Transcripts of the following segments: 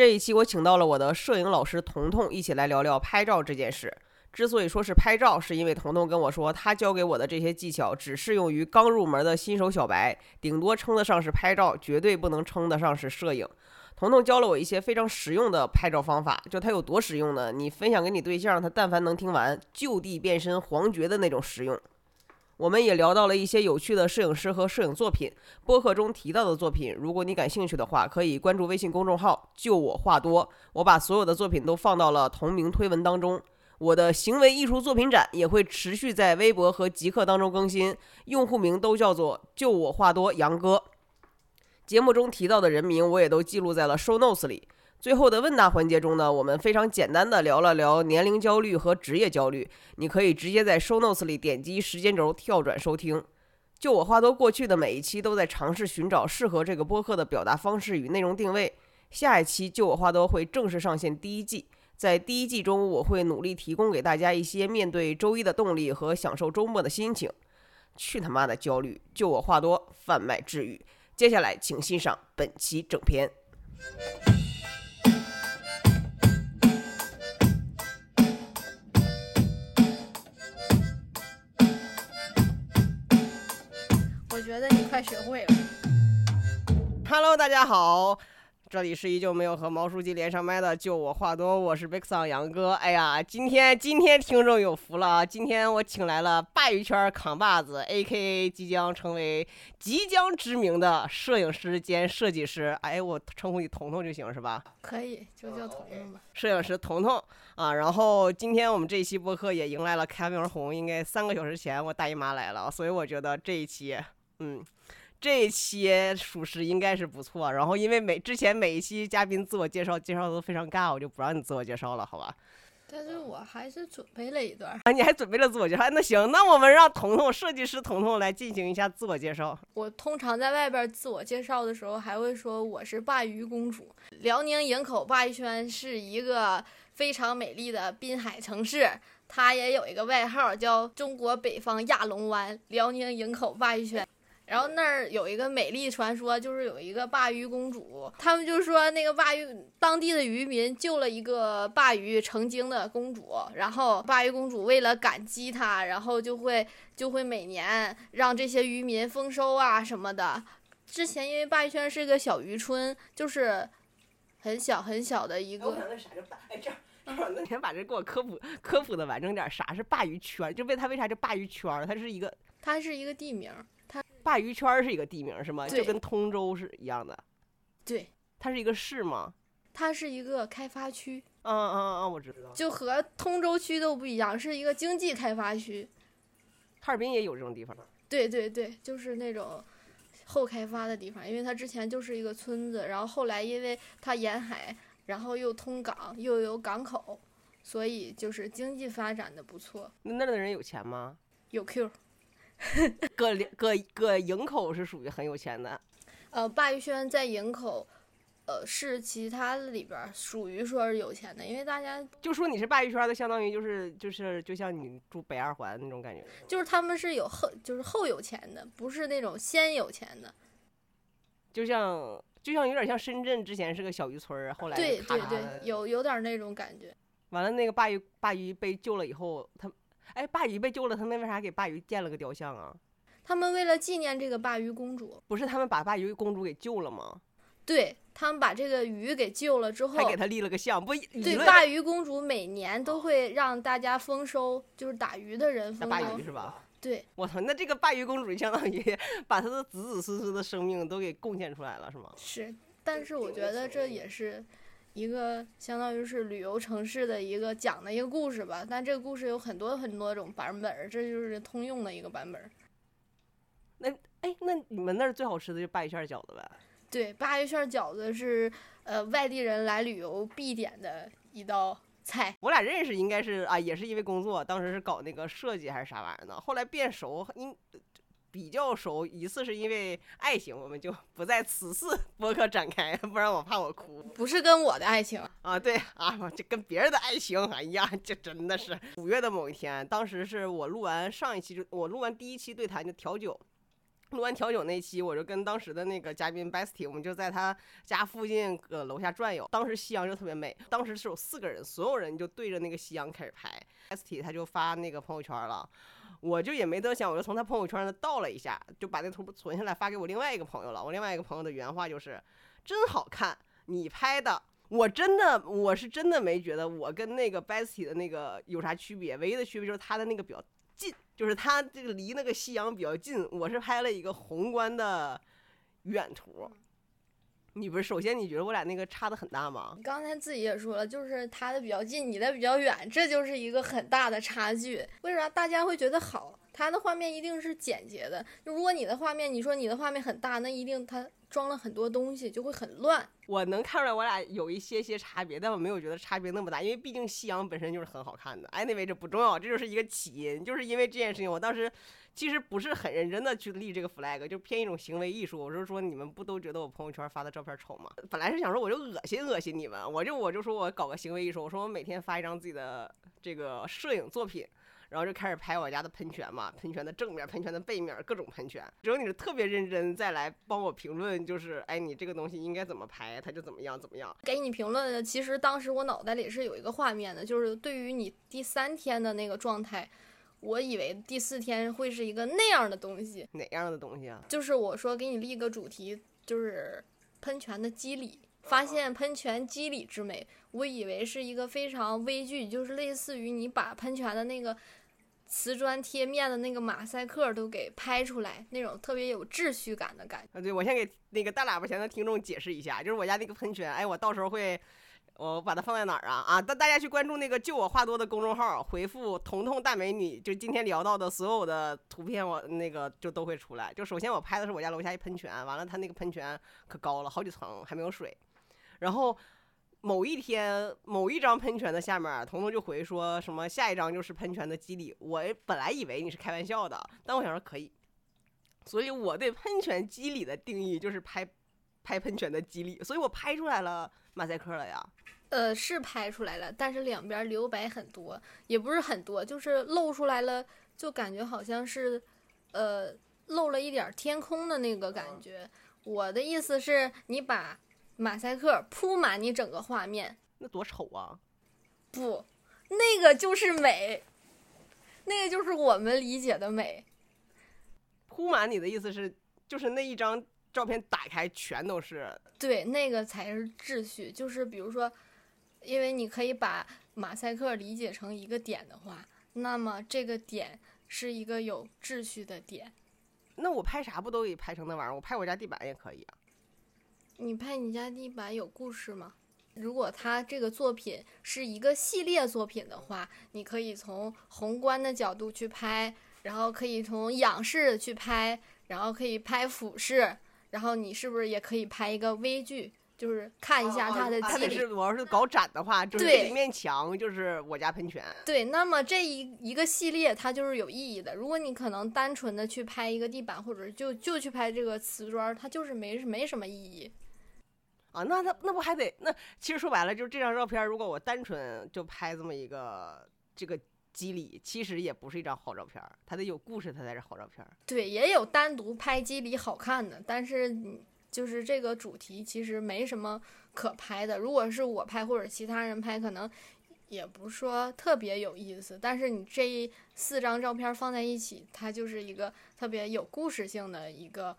这一期我请到了我的摄影老师彤彤，一起来聊聊拍照这件事。之所以说是拍照，是因为彤彤跟我说，他教给我的这些技巧只适用于刚入门的新手小白，顶多称得上是拍照，绝对不能称得上是摄影。彤彤教了我一些非常实用的拍照方法，就它有多实用呢？你分享给你对象，他但凡能听完，就地变身黄觉的那种实用。我们也聊到了一些有趣的摄影师和摄影作品，播客中提到的作品。如果你感兴趣的话，可以关注微信公众号“就我话多”，我把所有的作品都放到了同名推文当中。我的行为艺术作品展也会持续在微博和极客当中更新，用户名都叫做“就我话多杨哥”。节目中提到的人名我也都记录在了 show notes 里。最后的问答环节中呢，我们非常简单的聊了聊年龄焦虑和职业焦虑。你可以直接在 show notes 里点击时间轴跳转收听。就我话多，过去的每一期都在尝试寻找适合这个播客的表达方式与内容定位。下一期就我话多会正式上线第一季。在第一季中，我会努力提供给大家一些面对周一的动力和享受周末的心情。去他妈的焦虑！就我话多，贩卖治愈。接下来，请欣赏本期整片。我觉得你快学会了。Hello，大家好。这里是依旧没有和毛书记连上麦的，就我话多，我是 Big Song 杨哥。哎呀，今天今天听众有福了啊！今天我请来了鲅鱼圈扛把子，A.K.A 即将成为即将知名的摄影师兼设计师。哎，我称呼你彤彤就行是吧？可以，就叫彤彤吧。摄影师彤彤啊，然后今天我们这一期播客也迎来了开门红，应该三个小时前我大姨妈来了，所以我觉得这一期，嗯。这一期属实应该是不错，然后因为每之前每一期嘉宾自我介绍介绍都非常尬，我就不让你自我介绍了，好吧？但是我还是准备了一段啊，你还准备了自我介绍？那行，那我们让彤彤设计师彤彤来进行一下自我介绍。我通常在外边自我介绍的时候，还会说我是鲅鱼公主。辽宁营口鲅鱼圈是一个非常美丽的滨海城市，它也有一个外号叫中国北方亚龙湾——辽宁营口鲅鱼圈。然后那儿有一个美丽传说，就是有一个鲅鱼公主，他们就说那个鲅鱼当地的渔民救了一个鲅鱼成精的公主，然后鲅鱼公主为了感激他，然后就会就会每年让这些渔民丰收啊什么的。之前因为鲅鱼圈是个小渔村，就是很小很小的一个。哎，这样，那先把这给我科普科普的完整点，啥是鲅鱼圈？就为他为啥叫鲅鱼圈？它是一个，它是一个地名。鲅鱼圈是一个地名是吗？就跟通州是一样的。对，它是一个市吗？它是一个开发区。嗯嗯嗯，我知道。就和通州区都不一样，是一个经济开发区。哈尔滨也有这种地方。对对对，就是那种后开发的地方，因为它之前就是一个村子，然后后来因为它沿海，然后又通港，又有港口，所以就是经济发展的不错。那那儿的人有钱吗？有 Q。搁搁搁营口是属于很有钱的，呃，鲅鱼圈在营口，呃，是其他的里边属于说是有钱的，因为大家就说你是鲅鱼圈的，相当于就是就是就像你住北二环那种感觉，就是他们是有后就是后有钱的，不是那种先有钱的，就像就像有点像深圳之前是个小渔村后来对对对，有有点那种感觉。完了，那个鲅鱼鲅鱼被救了以后，他。哎，鲅鱼被救了，他们为啥给鲅鱼建了个雕像啊？他们为了纪念这个鲅鱼公主，不是他们把鲅鱼公主给救了吗？对他们把这个鱼给救了之后，还给他立了个像。不，对，鲅鱼公主每年都会让大家丰收，就是打鱼的人丰收。鲅鱼是吧？对，我操，那这个鲅鱼公主相当于 把她的子子孙孙的生命都给贡献出来了，是吗？是，但是我觉得这也是。一个相当于是旅游城市的一个讲的一个故事吧，但这个故事有很多很多种版本，这就是通用的一个版本。那哎，那你们那儿最好吃的就鲅鱼馅饺子呗？对，鲅鱼馅饺子是呃外地人来旅游必点的一道菜。我俩认识应该是啊，也是因为工作，当时是搞那个设计还是啥玩意儿呢，后来变熟应。比较熟一次是因为爱情，我们就不在此次 播客展开，不然我怕我哭。不是跟我的爱情啊，对啊，就跟别人的爱情。哎呀，这真的是五月的某一天，当时是我录完上一期就我录完第一期对谈就调酒，录完调酒那期，我就跟当时的那个嘉宾 Bestie，我们就在他家附近呃楼下转悠。当时夕阳就特别美，当时是有四个人，所有人就对着那个夕阳开始拍。Bestie 他就发那个朋友圈了，我就也没得想，我就从他朋友圈那盗了一下，就把那图存下来发给我另外一个朋友了。我另外一个朋友的原话就是：“真好看，你拍的。”我真的，我是真的没觉得我跟那个 Bestie 的那个有啥区别，唯一的区别就是他的那个比较近，就是他这个离那个夕阳比较近，我是拍了一个宏观的远图。你不是首先你觉得我俩那个差的很大吗？你刚才自己也说了，就是他的比较近，你的比较远，这就是一个很大的差距。为啥大家会觉得好？他的画面一定是简洁的。就如果你的画面，你说你的画面很大，那一定它装了很多东西，就会很乱。我能看出来我俩有一些些差别，但我没有觉得差别那么大，因为毕竟夕阳本身就是很好看的。Anyway，这不重要，这就是一个起因，就是因为这件事情，我当时其实不是很认真的去立这个 flag，就偏一种行为艺术。我是说，你们不都觉得我朋友圈发的照片丑吗？本来是想说我就恶心恶心你们，我就我就说我搞个行为艺术，我说我每天发一张自己的这个摄影作品。然后就开始拍我家的喷泉嘛，喷泉的正面、喷泉的背面，各种喷泉。只有你是特别认真再来帮我评论，就是哎，你这个东西应该怎么拍，它就怎么样怎么样。给你评论，其实当时我脑袋里是有一个画面的，就是对于你第三天的那个状态，我以为第四天会是一个那样的东西。哪样的东西啊？就是我说给你立个主题，就是喷泉的机理。发现喷泉机理之美，我以为是一个非常微距，就是类似于你把喷泉的那个。瓷砖贴面的那个马赛克都给拍出来，那种特别有秩序感的感觉。啊，对，我先给那个大喇叭前的听众解释一下，就是我家那个喷泉，哎，我到时候会，我把它放在哪儿啊？啊，大大家去关注那个就我话多的公众号，回复“彤彤大美女”，就今天聊到的所有的图片，我那个就都会出来。就首先我拍的是我家楼下一喷泉，完了它那个喷泉可高了，好几层还没有水，然后。某一天，某一张喷泉的下面，彤彤就回说什么下一张就是喷泉的基底。我本来以为你是开玩笑的，但我想说可以。所以我对喷泉机理的定义就是拍拍喷泉的激励，所以我拍出来了马赛克了呀。呃，是拍出来了，但是两边留白很多，也不是很多，就是露出来了，就感觉好像是呃露了一点天空的那个感觉。我的意思是，你把。马赛克铺满你整个画面，那多丑啊！不，那个就是美，那个就是我们理解的美。铺满你的意思是，就是那一张照片打开全都是？对，那个才是秩序。就是比如说，因为你可以把马赛克理解成一个点的话，那么这个点是一个有秩序的点。那我拍啥不都得拍成那玩意儿？我拍我家地板也可以啊。你拍你家地板有故事吗？如果他这个作品是一个系列作品的话，你可以从宏观的角度去拍，然后可以从仰视去拍，然后可以拍俯视，然后你是不是也可以拍一个微距？就是看一下它的机理。我要是搞展的话，就是这一面墙就是我家喷泉。对，那么这一一个系列它就是有意义的。如果你可能单纯的去拍一个地板，或者就就去拍这个瓷砖，它就是没没什么意义。啊，那那那不还得那？其实说白了，就是这张照片，如果我单纯就拍这么一个这个机理，其实也不是一张好照片，它得有故事，它才是好照片。对，也有单独拍机理好看的，但是就是这个主题其实没什么可拍的。如果是我拍或者其他人拍，可能也不是说特别有意思。但是你这四张照片放在一起，它就是一个特别有故事性的一个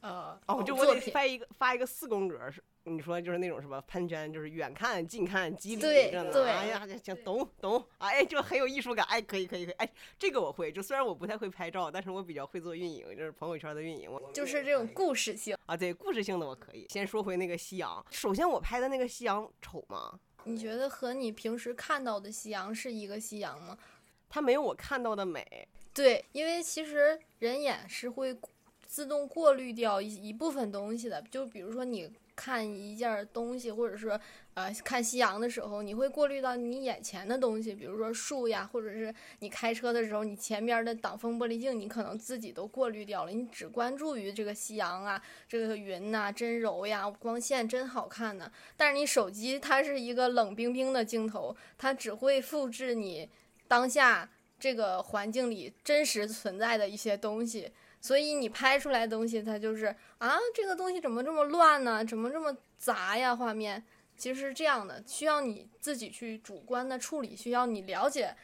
呃哦，就我得拍一个发一个四宫格是。你说就是那种什么喷泉，就是远看近看机理着呢。哎呀，行，懂懂，哎，就很有艺术感。哎，可以可以可以，哎，这个我会。就虽然我不太会拍照，但是我比较会做运营，就是朋友圈的运营。我就是这种故事性啊，对，故事性的我可以。先说回那个夕阳，首先我拍的那个夕阳丑吗？你觉得和你平时看到的夕阳是一个夕阳吗？它没有我看到的美。对，因为其实人眼是会自动过滤掉一一部分东西的，就比如说你。看一件东西，或者是呃看夕阳的时候，你会过滤到你眼前的东西，比如说树呀，或者是你开车的时候，你前边的挡风玻璃镜，你可能自己都过滤掉了，你只关注于这个夕阳啊，这个云呐，真柔呀，光线真好看呢。但是你手机它是一个冷冰冰的镜头，它只会复制你当下这个环境里真实存在的一些东西。所以你拍出来东西，它就是啊，这个东西怎么这么乱呢？怎么这么杂呀？画面其实是这样的，需要你自己去主观的处理，需要你了解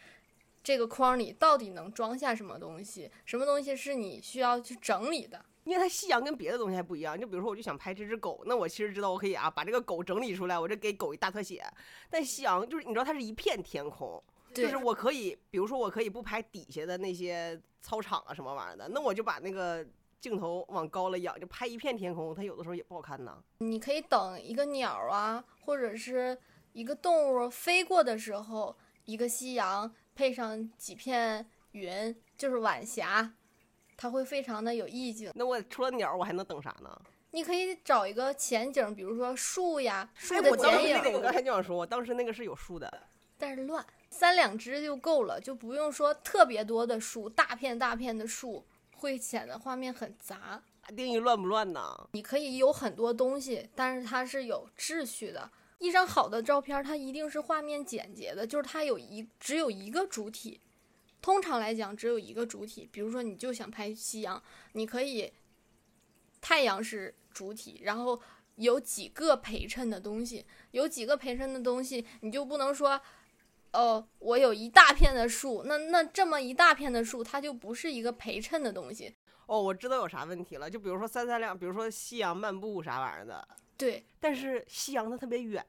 这个框里到底能装下什么东西，什么东西是你需要去整理的。因为它夕阳跟别的东西还不一样，就比如说我就想拍这只狗，那我其实知道我可以啊把这个狗整理出来，我这给狗一大特写。但夕阳就是你知道它是一片天空，就是我可以，比如说我可以不拍底下的那些操场啊什么玩意儿的，那我就把那个镜头往高了仰，就拍一片天空，它有的时候也不好看呢。你可以等一个鸟啊，或者是一个动物飞过的时候，一个夕阳配上几片云，就是晚霞。它会非常的有意境。那我除了鸟，我还能等啥呢？你可以找一个前景，比如说树呀，树的剪影。我刚才就想说，我当时那个是有树的，但是乱，三两只就够了，就不用说特别多的树，大片大片的树会显得画面很杂。定义乱不乱呢？你可以有很多东西，但是它是有秩序的。一张好的照片，它一定是画面简洁的，就是它有一只有一个主体。通常来讲，只有一个主体。比如说，你就想拍夕阳，你可以太阳是主体，然后有几个陪衬的东西，有几个陪衬的东西，你就不能说，哦，我有一大片的树，那那这么一大片的树，它就不是一个陪衬的东西。哦，我知道有啥问题了，就比如说三三两，比如说夕阳漫步啥玩意儿的。对。但是夕阳它特别远，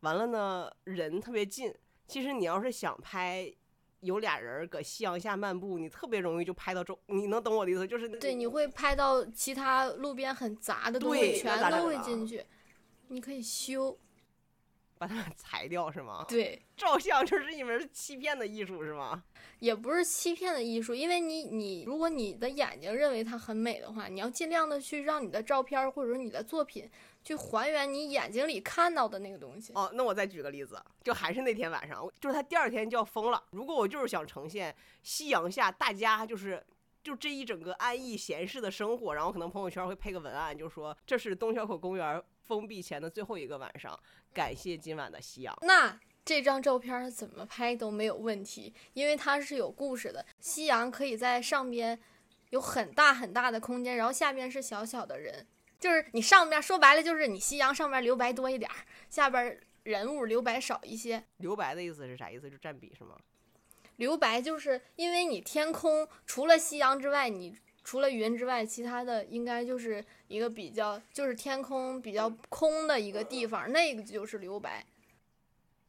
完了呢，人特别近。其实你要是想拍。有俩人搁夕阳下漫步，你特别容易就拍到中，你能懂我的意思？就是对，你会拍到其他路边很杂的东西，全都会进去。你可以修，把它们裁掉是吗？对，照相就是一门欺骗的艺术是吗？也不是欺骗的艺术，因为你你如果你的眼睛认为它很美的话，你要尽量的去让你的照片或者说你的作品。去还原你眼睛里看到的那个东西。哦，那我再举个例子，就还是那天晚上，就是他第二天就要疯了。如果我就是想呈现夕阳下大家就是就这一整个安逸闲适的生活，然后可能朋友圈会配个文案，就说这是东小口公园封闭前的最后一个晚上，感谢今晚的夕阳。那这张照片怎么拍都没有问题，因为它是有故事的。夕阳可以在上边有很大很大的空间，然后下边是小小的人。就是你上边说白了，就是你夕阳上边留白多一点儿，下边人物留白少一些。留白的意思是啥意思？就占比是吗？留白就是因为你天空除了夕阳之外，你除了云之外，其他的应该就是一个比较，就是天空比较空的一个地方，那个就是留白。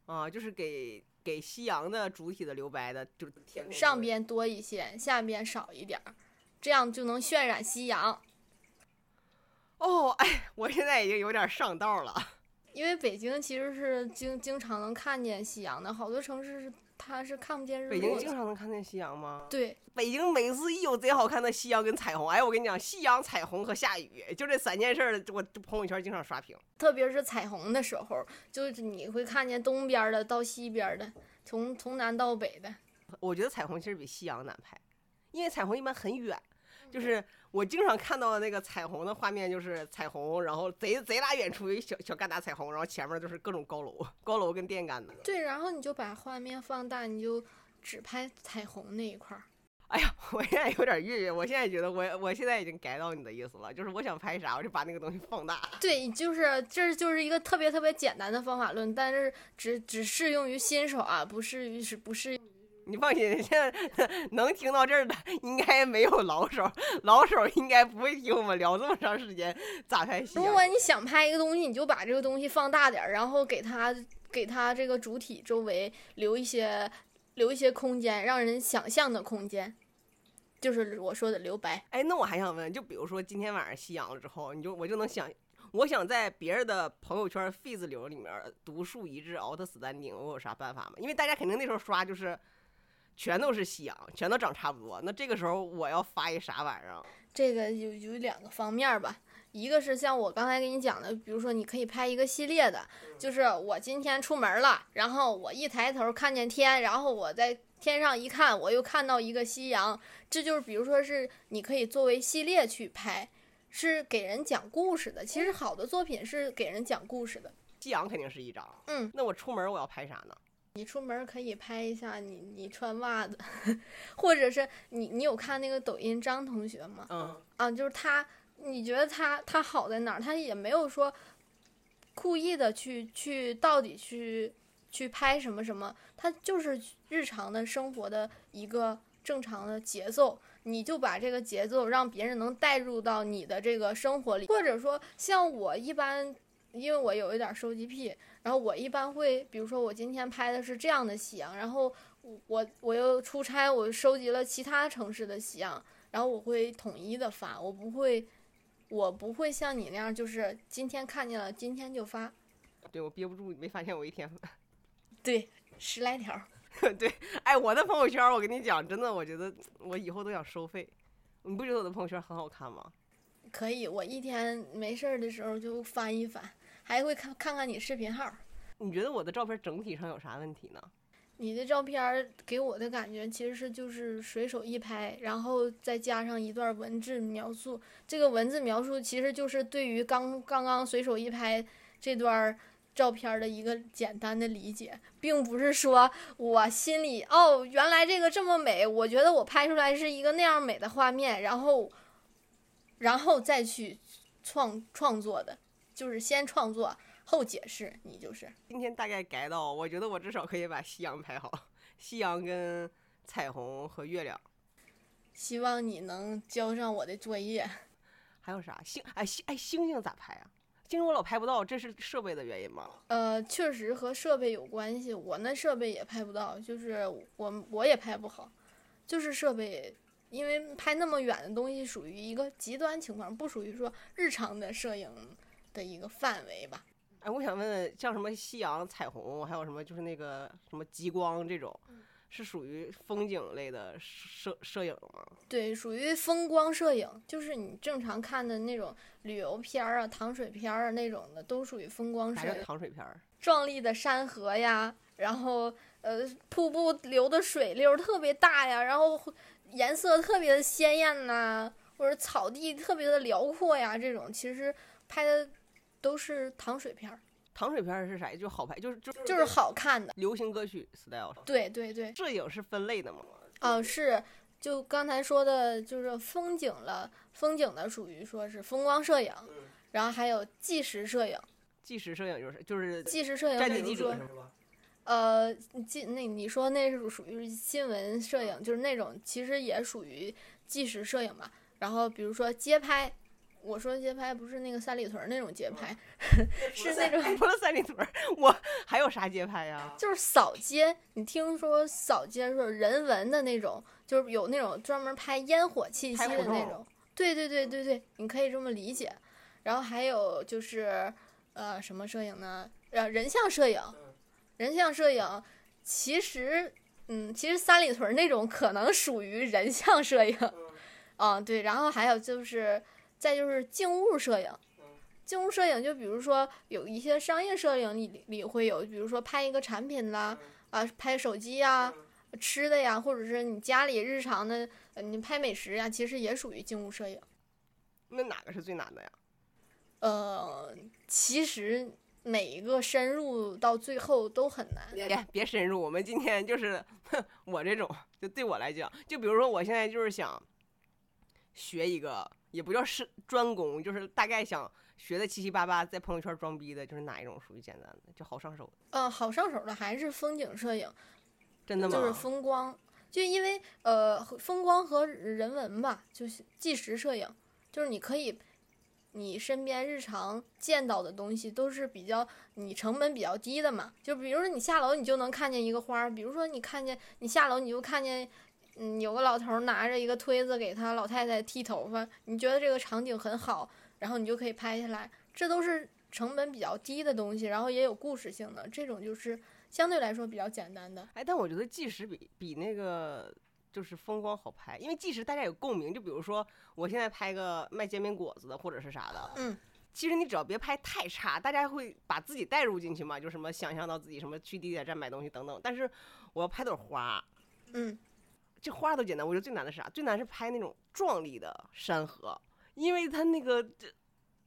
啊，就是给给夕阳的主体的留白的，就天上边多一些，下边少一点儿，这样就能渲染夕阳。哦，哎，我现在已经有点上道了。因为北京其实是经经常能看见夕阳的，好多城市是它是看不见日落。北京经常能看见夕阳吗？对，北京每次一有贼好看的夕阳跟彩虹，哎，我跟你讲，夕阳、彩虹和下雨，就这三件事儿，我朋友圈经常刷屏。特别是彩虹的时候，就是你会看见东边的到西边的，从从南到北的。我觉得彩虹其实比夕阳难拍，因为彩虹一般很远，就是。我经常看到的那个彩虹的画面就是彩虹，然后贼贼拉远处一小小疙瘩彩虹，然后前面就是各种高楼，高楼跟电杆的。对，然后你就把画面放大，你就只拍彩虹那一块儿。哎呀，我现在有点晕晕，我现在觉得我我现在已经 get 到你的意思了，就是我想拍啥，我就把那个东西放大。对，就是这就是一个特别特别简单的方法论，但是只只适用于新手啊，不适于是不适。你放心，现在 能听到这儿的应该没有老手，老手应该不会听我们聊这么长时间咋拍戏。如果你想拍一个东西，你就把这个东西放大点儿，然后给他给他这个主体周围留一些留一些空间，让人想象的空间，就是我说的留白。哎，那我还想问，就比如说今天晚上夕阳了之后，你就我就能想，我想在别人的朋友圈 feed 流里面独树一帜，out standing，我有啥办法吗？因为大家肯定那时候刷就是。全都是夕阳，全都长差不多。那这个时候我要发一啥玩意儿？这个有有两个方面吧，一个是像我刚才给你讲的，比如说你可以拍一个系列的，就是我今天出门了，然后我一抬头看见天，然后我在天上一看，我又看到一个夕阳，这就是比如说是你可以作为系列去拍，是给人讲故事的。其实好的作品是给人讲故事的。夕阳肯定是一张，嗯，那我出门我要拍啥呢？你出门可以拍一下你你穿袜子，或者是你你有看那个抖音张同学吗？嗯，啊，就是他，你觉得他他好在哪儿？他也没有说故意的去去到底去去拍什么什么，他就是日常的生活的一个正常的节奏，你就把这个节奏让别人能带入到你的这个生活里，或者说像我一般，因为我有一点儿收集癖，然后我一般会，比如说我今天拍的是这样的夕阳，然后我我我又出差，我收集了其他城市的夕阳。然后我会统一的发，我不会，我不会像你那样，就是今天看见了，今天就发。对我憋不住，没发现我一天。对，十来条。对，哎，我的朋友圈，我跟你讲，真的，我觉得我以后都想收费。你不觉得我的朋友圈很好看吗？可以，我一天没事儿的时候就翻一翻，还会看看看你视频号。你觉得我的照片整体上有啥问题呢？你的照片给我的感觉其实是就是随手一拍，然后再加上一段文字描述。这个文字描述其实就是对于刚刚刚随手一拍这段照片的一个简单的理解，并不是说我心里哦，原来这个这么美，我觉得我拍出来是一个那样美的画面，然后，然后再去创创作的，就是先创作。后解释，你就是今天大概改到，我觉得我至少可以把夕阳拍好，夕阳跟彩虹和月亮。希望你能交上我的作业。还有啥星？哎星哎星星咋拍啊？星星我老拍不到，这是设备的原因吗？呃，确实和设备有关系。我那设备也拍不到，就是我我也拍不好，就是设备，因为拍那么远的东西属于一个极端情况，不属于说日常的摄影的一个范围吧。哎，我想问问，像什么夕阳、彩虹，还有什么就是那个什么极光这种，是属于风景类的摄摄影吗？对，属于风光摄影，就是你正常看的那种旅游片儿啊、糖水片儿啊那种的，都属于风光摄影。糖水片儿？壮丽的山河呀，然后呃，瀑布流的水流特别大呀，然后颜色特别的鲜艳呐，或者草地特别的辽阔呀，这种其实拍的。都是糖水片儿，糖水片儿是啥？就好拍，就是就就是好看的流行歌曲 style 对对对，摄影是分类的吗？啊，是，就刚才说的，就是风景了，风景的属于说是风光摄影，然后还有纪实摄影。纪实摄影就是就是纪实摄影，战地记者呃，纪那你说那是属于新闻摄影，就是那种其实也属于纪实摄影嘛。然后比如说街拍。我说街拍不是那个三里屯那种街拍，是那种除了三里屯，我还有啥街拍呀？就是扫街。你听说扫街是人文的那种，就是有那种专门拍烟火气息的那种。对对对对对，你可以这么理解。然后还有就是呃什么摄影呢？呃人像摄影，人像摄影其实嗯其实三里屯那种可能属于人像摄影。嗯对，然后还有就是。再就是静物摄影，静物摄影就比如说有一些商业摄影里里会有，比如说拍一个产品啦，啊，拍手机呀、吃的呀，或者是你家里日常的，你拍美食呀，其实也属于静物摄影。那哪个是最难的呀？呃，其实每一个深入到最后都很难。别别深入，我们今天就是 我这种，就对我来讲，就比如说我现在就是想学一个。也不叫是专攻，就是大概想学的七七八八，在朋友圈装逼的，就是哪一种属于简单的，就好上手的。嗯，好上手的还是风景摄影，真的吗？就是风光，就因为呃，风光和人文吧，就是纪实摄影，就是你可以，你身边日常见到的东西都是比较你成本比较低的嘛。就比如说你下楼，你就能看见一个花；，比如说你看见你下楼，你就看见。嗯，有个老头拿着一个推子给他老太太剃头发，你觉得这个场景很好，然后你就可以拍下来。这都是成本比较低的东西，然后也有故事性的，这种就是相对来说比较简单的。哎，但我觉得纪实比比那个就是风光好拍，因为纪实大家有共鸣。就比如说我现在拍个卖煎饼果子的或者是啥的，嗯，其实你只要别拍太差，大家会把自己带入进去嘛，就什么想象到自己什么去地铁站买东西等等。但是我要拍朵花，嗯。这花都简单，我觉得最难的是啥？最难是拍那种壮丽的山河，因为它那个这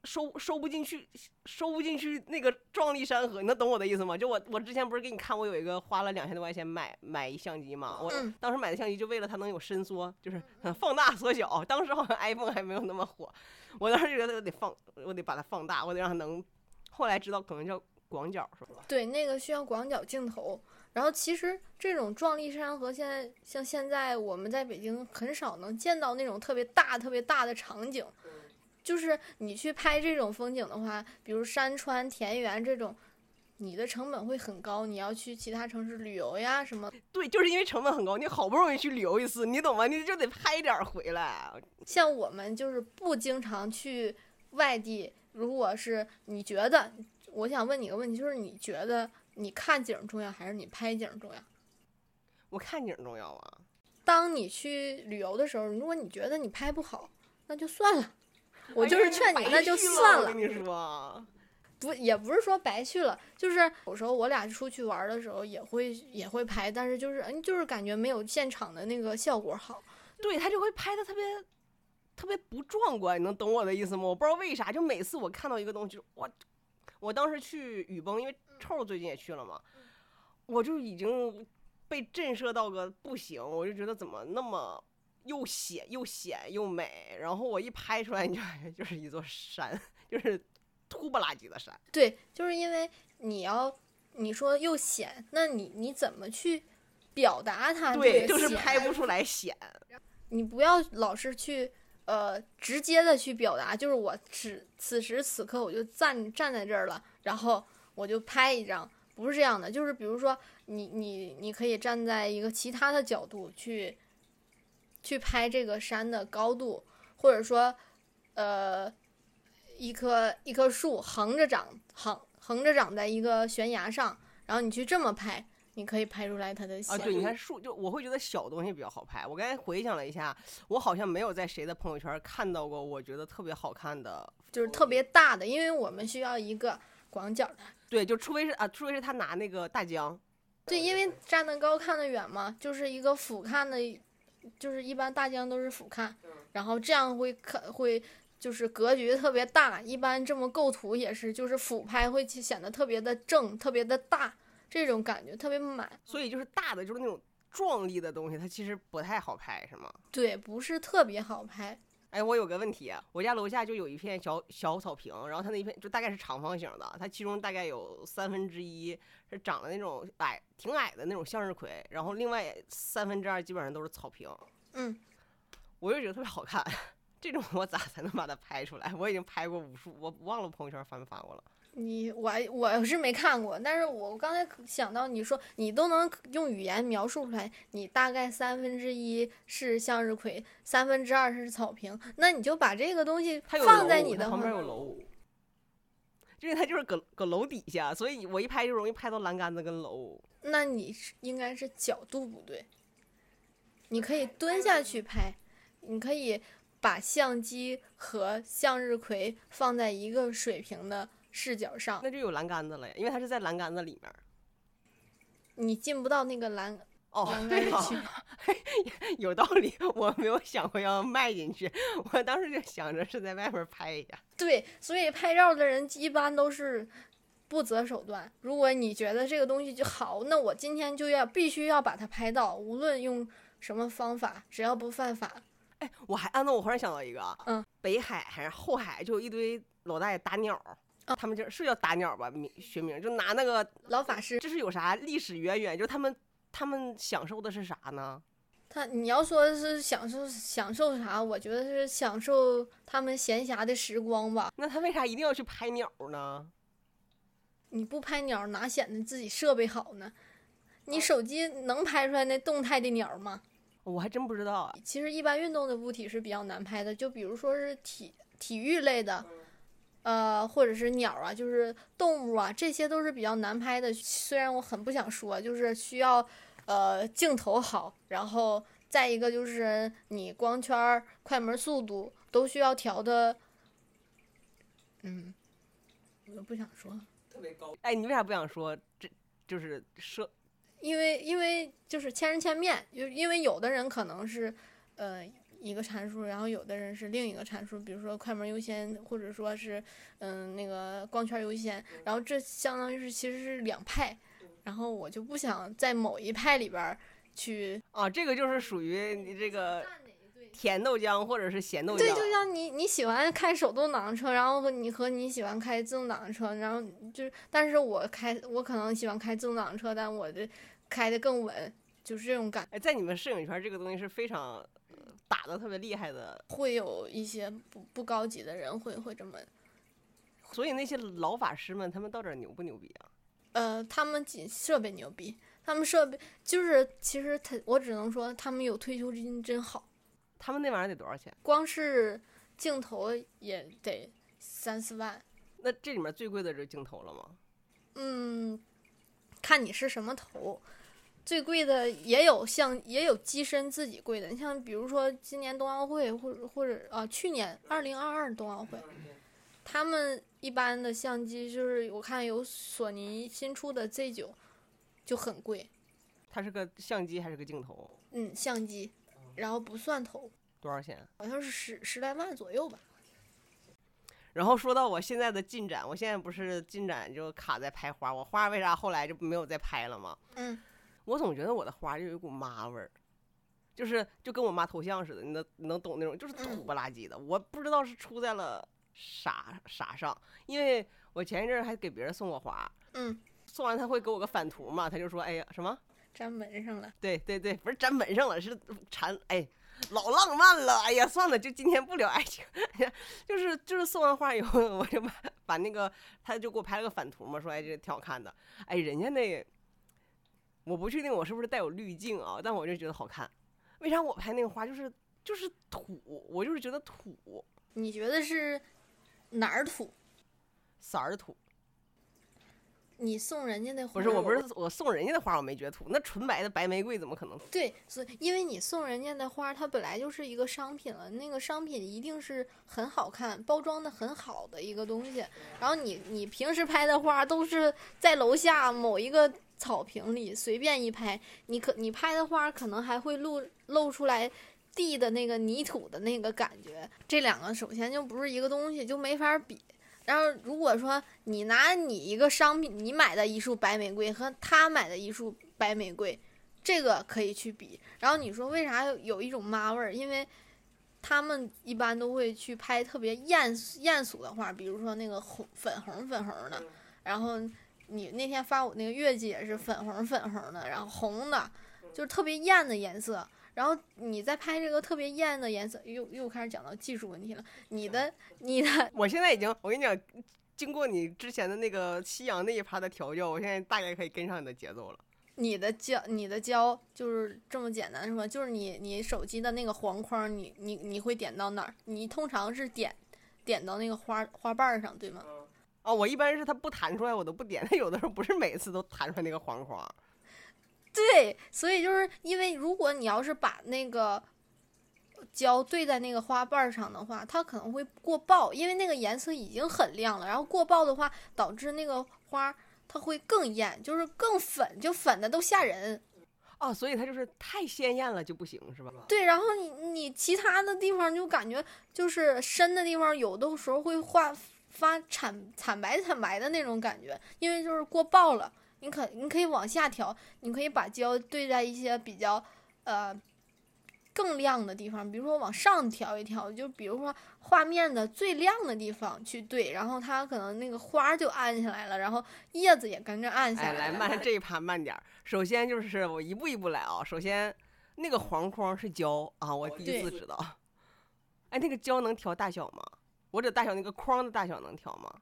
收收不进去，收不进去那个壮丽山河，你能懂我的意思吗？就我我之前不是给你看，我有一个花了两千多块钱买买一相机嘛，我嗯当时买的相机就为了它能有伸缩，就是嗯放大缩小。当时好像 iPhone 还没有那么火，我当时觉得我得放，我得把它放大，我得让它能。后来知道可能叫广角是吧？对，那个需要广角镜头。然后其实这种壮丽山河，现在像现在我们在北京很少能见到那种特别大、特别大的场景。就是你去拍这种风景的话，比如山川、田园这种，你的成本会很高。你要去其他城市旅游呀什么。对，就是因为成本很高，你好不容易去旅游一次，你懂吗？你就得拍点儿回来。像我们就是不经常去外地，如果是你觉得，我想问你一个问题，就是你觉得你看景重要还是你拍景重要？我看景重要啊。当你去旅游的时候，如果你觉得你拍不好，那就算了。我就是劝你，白那就算了。我跟你说，不，也不是说白去了，就是有时候我俩出去玩的时候也会也会拍，但是就是嗯，就是感觉没有现场的那个效果好。对他就会拍的特别特别不壮观，你能懂我的意思吗？我不知道为啥，就每次我看到一个东西，我我当时去雨崩，因为臭最近也去了嘛，我就已经被震慑到个不行，我就觉得怎么那么又显又显又美，然后我一拍出来，你就 就是一座山，就是秃不拉几的山。对，就是因为你要你说又显，那你你怎么去表达它？对，就是拍不出来显。你不要老是去呃直接的去表达，就是我此此时此刻我就站站在这儿了，然后我就拍一张，不是这样的，就是比如说你你你可以站在一个其他的角度去去拍这个山的高度，或者说呃一棵一棵树横着长横横着长在一个悬崖上，然后你去这么拍。你可以拍出来它的啊，对，你看树，就我会觉得小东西比较好拍。我刚才回想了一下，我好像没有在谁的朋友圈看到过我觉得特别好看的。就是特别大的，因为我们需要一个广角的。对，就除非是啊，除非是他拿那个大疆，对，因为站得高看得远嘛，就是一个俯瞰的，就是一般大疆都是俯瞰，然后这样会看会就是格局特别大。一般这么构图也是，就是俯拍会显得特别的正，特别的大，这种感觉特别满。所以就是大的，就是那种壮丽的东西，它其实不太好拍，是吗？对，不是特别好拍。哎，我有个问题，我家楼下就有一片小小草坪，然后它那一片就大概是长方形的，它其中大概有三分之一是长的那种矮、挺矮的那种向日葵，然后另外三分之二基本上都是草坪。嗯，我就觉得特别好看。这种我咋才能把它拍出来？我已经拍过无数，我忘了朋友圈发没发过了。你我我是没看过，但是我刚才想到你说你都能用语言描述出来，你大概三分之一是向日葵，三分之二是草坪，那你就把这个东西放在你的旁边有楼，因为它就是搁搁楼底下，所以我一拍就容易拍到栏杆子跟楼。那你是应该是角度不对，你可以蹲下去拍，你可以把相机和向日葵放在一个水平的视角上，那就有栏杆子了呀，因为它是在栏杆子里面。你进不到那个栏哦栏，对。有道理，我没有想过要迈进去，我当时就想着是在外面拍一下。对，所以拍照的人一般都是不择手段。如果你觉得这个东西就好，那我今天就要必须要把它拍到，无论用什么方法，只要不犯法。哎，我还啊，那我忽然想到一个，嗯，北海还是后海，就有一堆老大爷打鸟他们就是叫打鸟吧，名学名就拿那个，老法师，这是有啥历史渊源？就他们他们享受的是啥呢？他你要说是享受享受啥，我觉得是享受他们闲暇的时光吧。那他为啥一定要去拍鸟儿呢？你不拍鸟，哪显得自己设备好呢？你手机能拍出来那动态的鸟吗？我还真不知道啊。其实一般运动的物体是比较难拍的，就比如说是体体育类的，呃，或者是鸟啊，就是动物啊，这些都是比较难拍的。虽然我很不想说，就是需要呃镜头好，然后再一个就是你光圈儿、快门速度都需要调的，嗯，我就不想说。特别高。哎，你为啥不想说？这就是摄因为因为就是千人千面，就因为有的人可能是，呃，一个参数，然后有的人是另一个参数，比如说快门优先，或者说是嗯那个光圈优先，然后这相当于是其实是两派，然后我就不想在某一派里边儿去啊，这个就是属于你这个甜豆浆或者是咸豆浆。对，就像你你喜欢开手动挡车，然后和你和你喜欢开自动挡车，然后就是，但是我开我可能喜欢开自动挡车，但我的开的更稳，就是这种感，哎，在你们摄影圈，这个东西是非常呃打的特别厉害的，会有一些不不高级的人会会这么，所以那些老法师们，他们到底牛不牛逼啊？呃，他们仅设备牛逼，他们设备就是其实他我只能说他们有退休金真好，他们那玩意儿得多少钱？光是镜头也得三四万。那这里面最贵的就是镜头了吗？嗯，看你是什么头，最贵的也有像也有机身自己贵的，你像比如说今年冬奥会或者或者啊去年二零二二冬奥会，他们一般的相机就是我看有索尼新出的 Z 九就很贵，它是个相机还是个镜头？嗯，相机，然后不算头，多少钱？好像是十十来万左右吧。然后说到我现在的进展，我现在不是进展就卡在拍花，我花为啥后来就没有再拍了吗？嗯，我总觉得我的花就有一股妈味儿，就是就跟我妈头像似的，你能你能懂那种，就是土不拉几的。我不知道是出在了啥啥上，因为我前一阵儿还给别人送过花，嗯，送完他会给我个反图嘛，他就说，哎呀什么？粘门上了。对对对，不是粘门上了，是缠哎，老浪漫了。哎呀，算了，就今天不聊爱情。哎呀，就是就是送完花以后，我就把把那个，他就给我拍了个反图嘛，说哎这挺好看的。哎，人家那，我不确定我是不是带有滤镜啊，但我就觉得好看。为啥我拍那个花就是就是土？我就是觉得土，你觉得是哪儿土？色儿土。你送人家那花不是，我不是我送人家的花，我没觉得土。那纯白的白玫瑰怎么可能土？对，所以因为你送人家的花，它本来就是一个商品了，那个商品一定是很好看、包装的很好的一个东西。然后你你平时拍的花都是在楼下某一个草坪里随便一拍，你可你拍的花可能还会露露出来地的那个泥土的那个感觉，这两个首先就不是一个东西，就没法比。然后，如果说你拿你一个商品，你买的一束白玫瑰和他买的一束白玫瑰，这个可以去比。然后你说为啥有一种妈味儿？因为他们一般都会去拍特别艳艳俗的画，比如说那个红粉红粉红的。然后你那天发我那个月季也是粉红粉红的，然后红的，就是特别艳的颜色。然后你再拍这个特别艳的颜色，又又开始讲到技术问题了。你的你的，我现在已经，我跟你讲，经过你之前的那个夕阳那一趴的调教，我现在大概可以跟上你的节奏了。你的胶，你的胶就是这么简单是吧？就是你你手机的那个黄框，你你你会点到哪儿？你通常是点点到那个花花瓣上，对吗？哦，我一般是它不弹出来，我都不点。它有的时候不是每次都弹出来那个黄框。对，所以就是因为如果你要是把那个胶对在那个花瓣上的话，它可能会过曝，因为那个颜色已经很亮了，然后过曝的话，导致那个花它会更艳，就是更粉，就粉的都吓人。哦，所以它就是太鲜艳了就不行，是吧？对，然后你你其他的地方就感觉就是深的地方，有的时候会画发惨惨白惨白的那种感觉，因为就是过曝了。你可你可以往下调，你可以把胶对在一些比较呃更亮的地方，比如说往上调一调，就比如说画面的最亮的地方去对，然后它可能那个花就暗下来了，然后叶子也跟着暗下哎，来了。来慢这一盘慢点儿。首先就是我一步一步来啊。首先那个黄框是胶啊，我第一次知道。哎，那个胶能调大小吗？我这大小那个框的大小能调吗？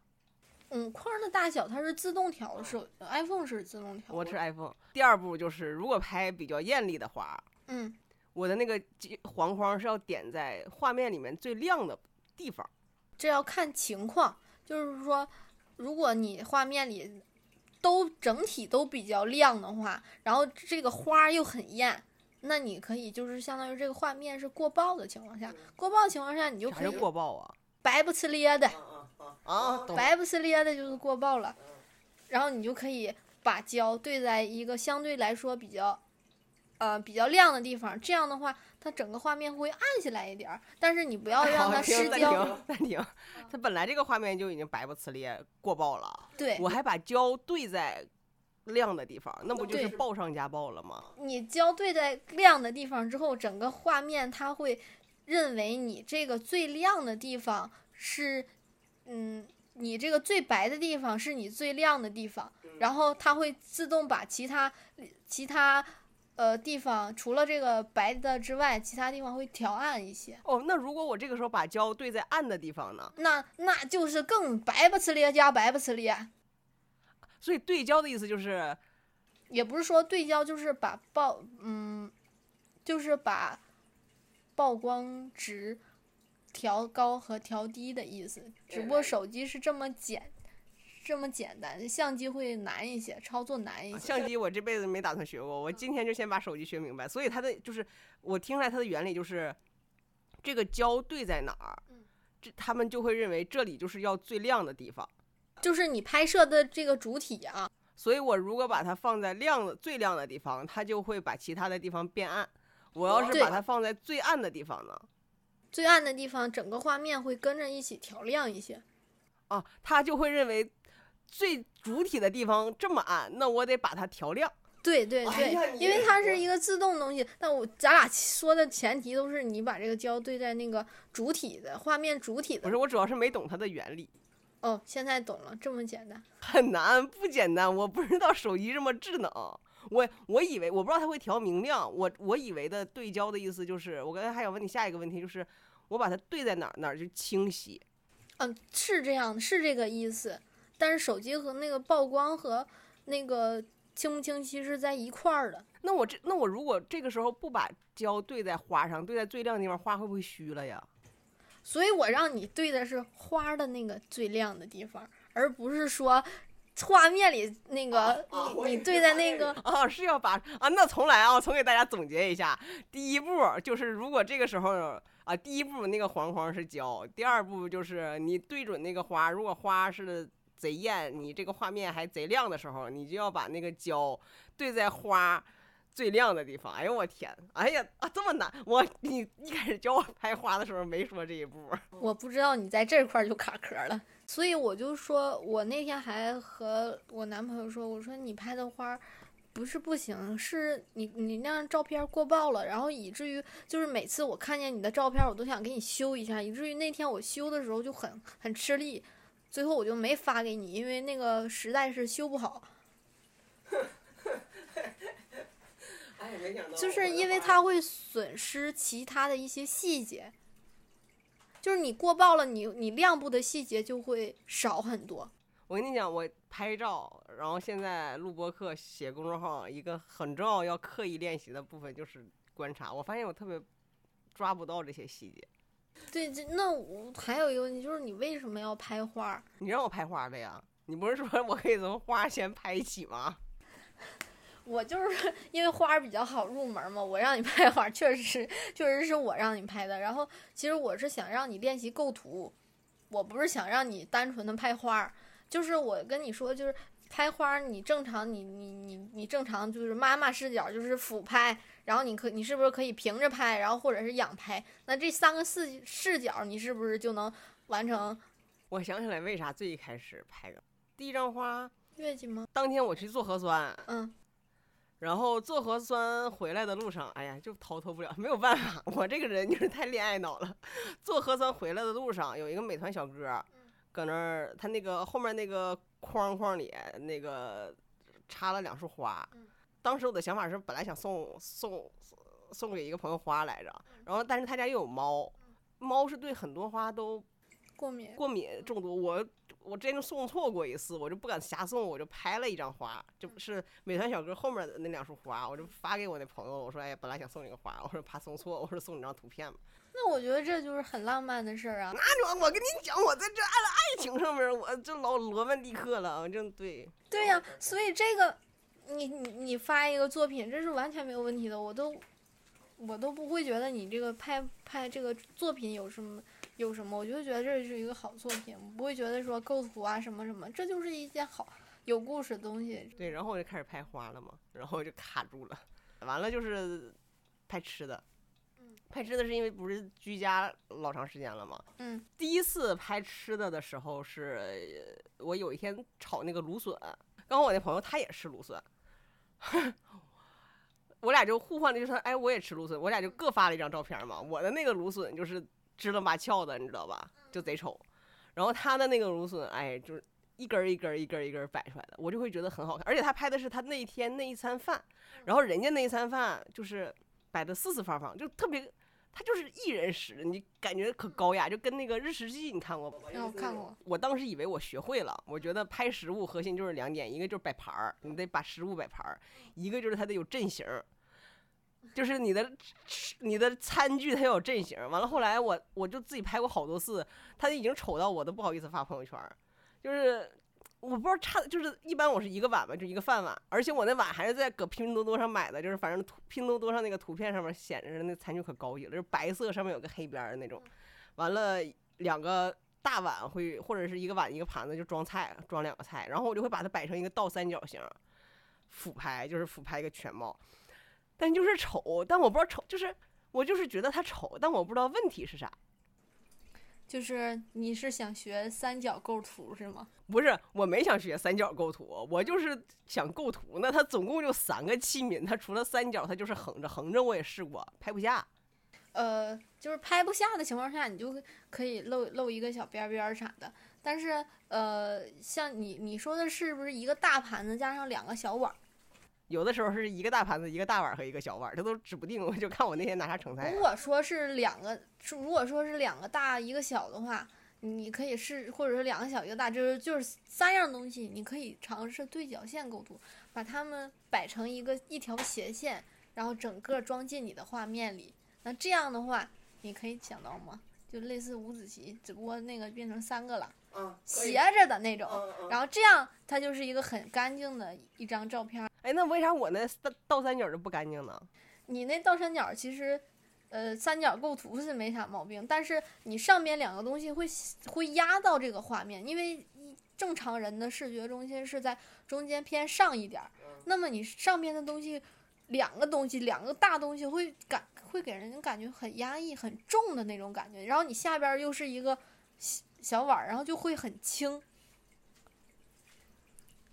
嗯，框的大小它是自动调，手 iPhone 是自动调。我是 iPhone。第二步就是，如果拍比较艳丽的花，嗯，我的那个黄框是要点在画面里面最亮的地方。这要看情况，就是说，如果你画面里都整体都比较亮的话，然后这个花又很艳，那你可以就是相当于这个画面是过曝的情况下，过曝的情况下你就可以过曝啊？白不呲咧的，啊，白不呲咧的就是过曝了，然后你就可以把胶对在一个相对来说比较呃比较亮的地方，这样的话，它整个画面会暗下来一点儿。但是你不要让它失焦。停暂停，它本来这个画面就已经白不呲咧过曝了，对我还把焦对在亮的地方，那不就是对曝上加曝了吗？你焦对在亮的地方之后，整个画面它会认为你这个最亮的地方是，嗯，你这个最白的地方是你最亮的地方，然后它会自动把其他其他呃地方除了这个白的之外，其他地方会调暗一些。哦，那如果我这个时候把焦对在暗的地方呢？那那就是更白不呲咧加白不呲咧，所以对焦的意思就是也不是说对焦，就是把曝嗯，就是把曝光值调高和调低的意思。只不过手机是这么简这么简单，相机会难一些，操作难一些。相机，我这辈子没打算学过，我今天就先把手机学明白。所以它的就是我听出来它的原理就是，这个焦对在哪儿，这他们就会认为这里就是要最亮的地方。就是你拍摄的这个主体啊，所以我如果把它放在亮的最亮的地方，它就会把其他的地方变暗。我要是把它放在最暗的地方呢？最暗的地方，整个画面会跟着一起调亮一些。啊，它就会认为最主体的地方这么暗，那我得把它调亮。对对对，哎因为它是一个自动东西。但我咱俩说的前提都是你把这个焦对在那个主体的画面主体的不是，我主要是没懂它的原理，哦，现在懂了，这么简单。很难，不简单。我不知道手机这么智能。我我以为我不知道它会调明亮，我我以为的对焦的意思就是，我刚才还想问你下一个问题，就是我把它对在哪儿哪儿就清晰。嗯，是这样，是这个意思。但是手机和那个曝光和那个清不清晰是在一块儿的。那我这那我如果这个时候不把焦对在花上，对在最亮的地方，花会不会虚了呀？所以我让你对的是花的那个最亮的地方，而不是说画面里那个、你你对在那个啊，是要把啊，那重来啊，重给大家总结一下。第一步就是，如果这个时候啊，第一步那个黄框是焦，第二步就是你对准那个花，如果花是贼艳，你这个画面还贼亮的时候，你就要把那个焦对在花。最亮的地方，哎呦我天，哎呀啊这么难！我你一开始教我拍花的时候没说这一步，我不知道你在这块儿就卡壳了，所以我就说，我那天还和我男朋友说，我说你拍的花儿不是不行，是你你那样照片过曝了，然后以至于就是每次我看见你的照片，我都想给你修一下，以至于那天我修的时候就很很吃力，最后我就没发给你，因为那个实在是修不好，就是因为它会损失其他的一些细节。就是你过曝了，你你亮部的细节就会少很多。我跟你讲，我拍照，然后现在录播课、写公众号，一个很重要要刻意练习的部分就是观察。我发现我特别抓不到这些细节。对，这那我还有一个问题就是，你为什么要拍花？你让我拍花的呀？你不是说我可以从花先拍起吗？我就是 因为花儿比较好入门嘛，我让你拍花儿，确实是确实是我让你拍的。然后其实我是想让你练习构图，我不是想让你单纯的拍花儿。就是我跟你说，就是拍花儿，你正常你你你你正常就是妈妈视角，就是俯拍，然后你可你是不是可以平着拍，然后或者是仰拍？那这三个视视角，你是不是就能完成我想起来为啥最一开始拍的第一张花，月季吗？当天我去做核酸，嗯，然后做核酸回来的路上，哎呀，就逃脱不了，没有办法，我这个人就是太恋爱脑了。做核酸回来的路上，有一个美团小哥，搁那儿，他那个后面那个框框里那个插了两束花。当时我的想法是，本来想送送送给一个朋友花来着，然后但是他家又有猫，猫是对很多花都过敏。过敏中毒，我我之前就送错过一次，我就不敢瞎送，我就拍了一张花，就是美团小哥后面的那两束花，我就发给我那朋友，我说哎呀，本来想送你个花，我说怕送错，我说送你张图片吧。那我觉得这就是很浪漫的事儿啊。那我我跟你讲，我在这爱爱情上面，我就老罗曼蒂克了，我真对。对呀、所以这个你你你发一个作品，这是完全没有问题的，我都我都不会觉得你这个拍拍这个作品有什么有什么，我就觉得这是一个好作品，不会觉得说构图啊什么什么，这就是一件好有故事的东西。对，然后我就开始拍花了嘛，然后就卡住了。完了就是拍吃的嗯。拍吃的是因为不是居家老长时间了嘛？嗯第一次拍吃的的时候是，呃我有一天炒那个芦笋，刚好我那朋友他也吃芦笋，我俩就互换了，就说哎我也吃芦笋，我俩就各发了一张照片嘛。我的那个芦笋就是支棱八翘的，你知道吧？就贼丑。然后他的那个芦笋，哎，就是一根儿一根儿一根儿一根儿摆出来的，我就会觉得很好看。而且他拍的是他那一天那一餐饭，然后人家那一餐饭就是摆的四四方方，就特别，他就是一人食，你感觉可高雅，就跟那个《日食记》你看过吗？让我看过，我当时以为我学会了，我觉得拍食物核心就是两点，一个就是摆盘儿，你得把食物摆盘儿；一个就是它得有阵型儿，就是你的你的餐具它要有阵型。完了后来我我就自己拍过好多次，它已经丑到我都不好意思发朋友圈，就是。我不知道差，就是一般我是一个碗吧，就一个饭碗，而且我那碗还是在搁拼多多上买的，就是反正图拼多多上那个图片上面显示的那餐具可高级了，就是白色上面有个黑边儿的那种。完了两个大碗会或者是一个碗一个盘子就装菜，装两个菜，然后我就会把它摆成一个倒三角形，俯拍就是俯拍一个全貌，但就是丑，但我不知道丑，就是我就是觉得它丑，但我不知道问题是啥。就是你是想学三角构图是吗？不是，我没想学三角构图，我就是想构图那。它总共就三个器皿，它除了三角，它就是横着，横着我也试过，拍不下。呃，就是拍不下的情况下，你就可以露露一个小边边儿啥的。但是呃，像你你说的是不是一个大盘子加上两个小碗儿？有的时候是一个大盘子、一个大碗和一个小碗，这都指不定，我就看我那天拿啥盛菜如。果说是两个，是如果说是两个大一个小的话，你可以试，或者是两个小一个大，就是就是三样东西，你可以尝试对角线构图，把它们摆成一个一条斜线，然后整个装进你的画面里。那这样的话，你可以想到吗？就类似五子棋，只不过那个变成三个了，嗯，斜着的那种。嗯然后这样它就是一个很干净的一张照片。哎，那为啥我那倒倒三角就不干净呢？你那倒三角其实，呃，三角构图是没啥毛病，但是你上面两个东西会会压到这个画面，因为一正常人的视觉中心是在中间偏上一点儿，那么你上边的东西，两个东西，两个大东西会感会给人感觉很压抑、很重的那种感觉，然后你下边儿又是一个小小碗儿，然后就会很轻。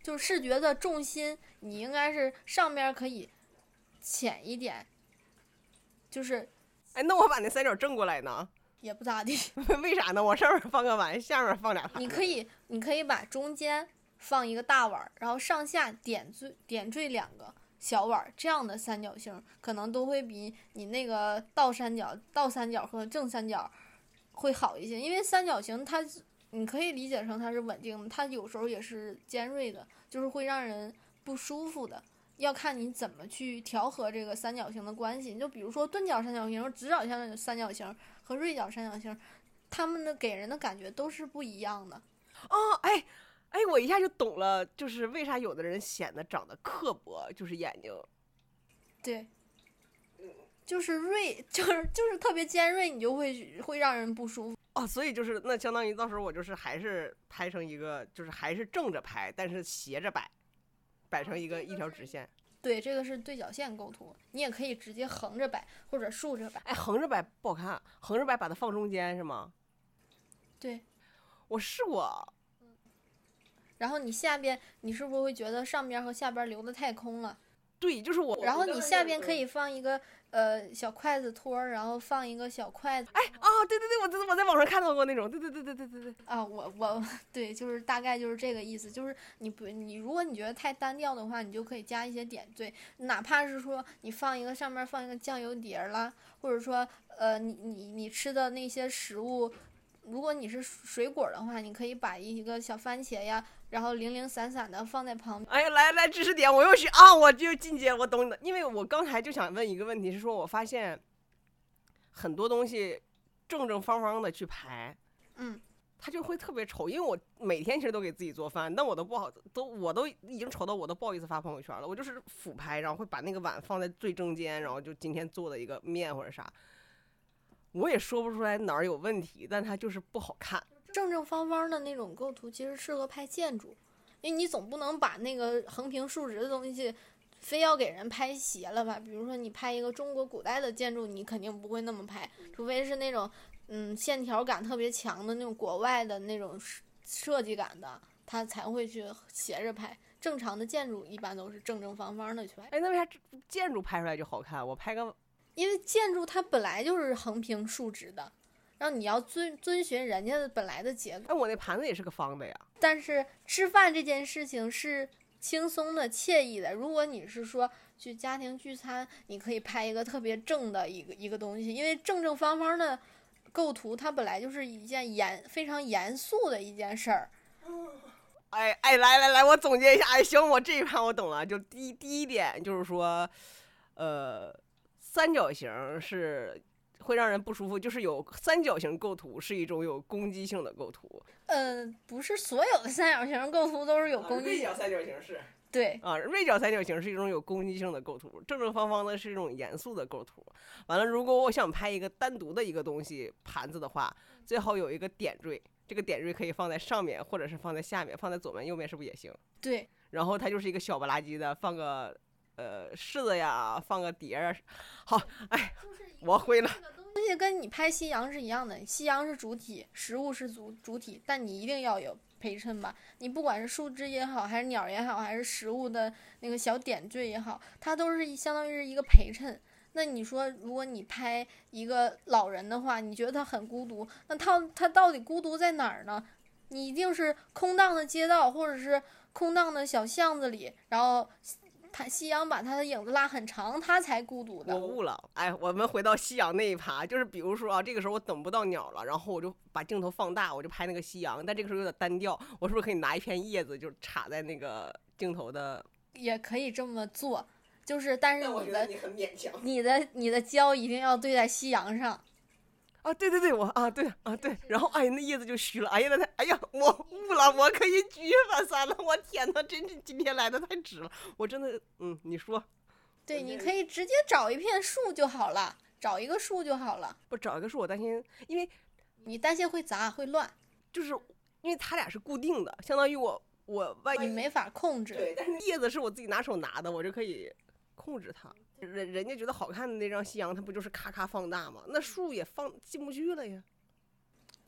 就是视觉的重心，你应该是上面可以浅一点，就是哎，那我把那三角正过来呢？也不咋地。为啥呢？我上面放个碗，下面放俩盘。你可以，你可以把中间放一个大碗，然后上下点缀点缀两个小碗，这样的三角形可能都会比你那个倒三角、倒三角和正三角会好一些。因为三角形它你可以理解成它是稳定的，它有时候也是尖锐的，就是会让人不舒服的。要看你怎么去调和这个三角形的关系。就比如说钝角三角形、直角三三角形和锐角三角形，它们的给人的感觉都是不一样的。哦，哎，哎，我一下就懂了，就是为啥有的人显得长得刻薄，就是眼睛。对，就是锐，就是就是特别尖锐，你就会会让人不舒服。哦，所以就是那相当于到时候我就是还是拍成一个，就是还是正着拍，但是斜着摆，摆成一个一条直线。对，这个是对角线构图，你也可以直接横着摆或者竖着摆。哎，横着摆不好看，横着摆把它放中间是吗？对，我试过，然后你下边，你是不是会觉得上边和下边留的太空了？对，就是我。然后你下边可以放一个呃小筷子托儿，然后放一个小筷子。哎哦，对对对，我在我在网上看到过那种，对对对对对对对。啊，我我 对，就是大概就是这个意思，就是你不你如果你觉得太单调的话，你就可以加一些点缀，哪怕是说你放一个上面放一个酱油碟儿啦，或者说呃你你你吃的那些食物，如果你是水果的话，你可以把一个小番茄呀，然后零零散散的放在旁边。哎呀，来来知识点，我又学啊，我就进阶，我懂你的。因为我刚才就想问一个问题，是说我发现很多东西正正方方的去排，嗯，它就会特别丑。因为我每天其实都给自己做饭，但我都不好，都我都已经丑到我都不好意思发朋友圈了。我就是俯拍，然后会把那个碗放在最中间，然后就今天做的一个面或者啥，我也说不出来哪儿有问题，但它就是不好看。正正方方的那种构图其实适合拍建筑，因为你总不能把那个横平竖直的东西非要给人拍斜了吧？比如说你拍一个中国古代的建筑，你肯定不会那么拍，除非是那种嗯线条感特别强的那种国外的那种设设计感的，他才会去斜着拍。正常的建筑一般都是正正方方的去拍，哎，那为啥建筑拍出来就好看？我拍个，因为建筑它本来就是横平竖直的，然后你要遵遵循人家的本来的结构。哎，我那盘子也是个方的呀。但是吃饭这件事情是轻松的、惬意的。如果你是说去家庭聚餐，你可以拍一个特别正的一个一个东西，因为正正方方的构图，它本来就是一件严非常严肃的一件事儿。哎哎，来来来，我总结一下。哎，行，我这一盘我懂了。就第一第一点就是说，呃，三角形是会让人不舒服，就是有三角形构图是一种有攻击性的构图。呃，不是所有的三角形构图都是有攻击。锐角三角形是。对。啊，锐角三角形是一种有攻击性的构图，正正方方的是一种严肃的构图。完了，如果我想拍一个单独的一个东西盘子的话，最好有一个点缀。这个点缀可以放在上面，或者是放在下面，放在左面、右面是不是也行？对。然后它就是一个小不拉几的，放个呃柿子呀，放个碟儿。好，哎，我会了。东西跟你拍夕阳是一样的，夕阳是主体，食物是主主体，但你一定要有陪衬吧？你不管是树枝也好，还是鸟也好，还是食物的那个小点缀也好，它都是相当于是一个陪衬。那你说，如果你拍一个老人的话，你觉得他很孤独，那他他到底孤独在哪儿呢？你一定是空荡的街道，或者是空荡的小巷子里，然后他夕阳把他的影子拉很长，他才孤独的。我悟了，哎，我们回到夕阳那一趴，就是比如说啊，这个时候我等不到鸟了，然后我就把镜头放大，我就拍那个夕阳，但这个时候有点单调，我是不是可以拿一片叶子就插在那个镜头的？也可以这么做。就是，但是你的你的你的焦一定要对在夕阳上，啊，对对对，我啊，对啊对，然后哎呀，那叶子就虚了，哎呀，那太，哎呀，我悟了，我可以举一反三了，我天呐，真是今天来的太值了，我真的，嗯，你说，对，你可以直接找一片树就好了，找一个树就好了，不找一个树，我担心，因为你担心会砸会乱，就是因为它俩是固定的，相当于我我万一没法控制，对，但是叶子是我自己拿手拿的，我就可以。控制它，人人家觉得好看的那张夕阳，它不就是咔咔放大吗？那树也放进不去了呀。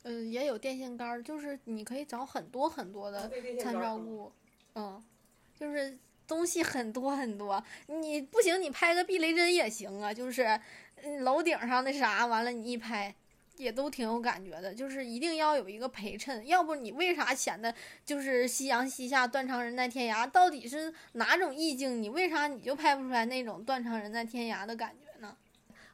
嗯，也有电线杆，就是你可以找很多很多的参照物。嗯，就是东西很多很多。你不行，你拍个避雷针也行啊，就是楼顶上那啥，完了你一拍。也都挺有感觉的，就是一定要有一个陪衬，要不你为啥显得就是夕阳西下，断肠人在天涯？到底是哪种意境？你为啥你就拍不出来那种断肠人在天涯的感觉呢？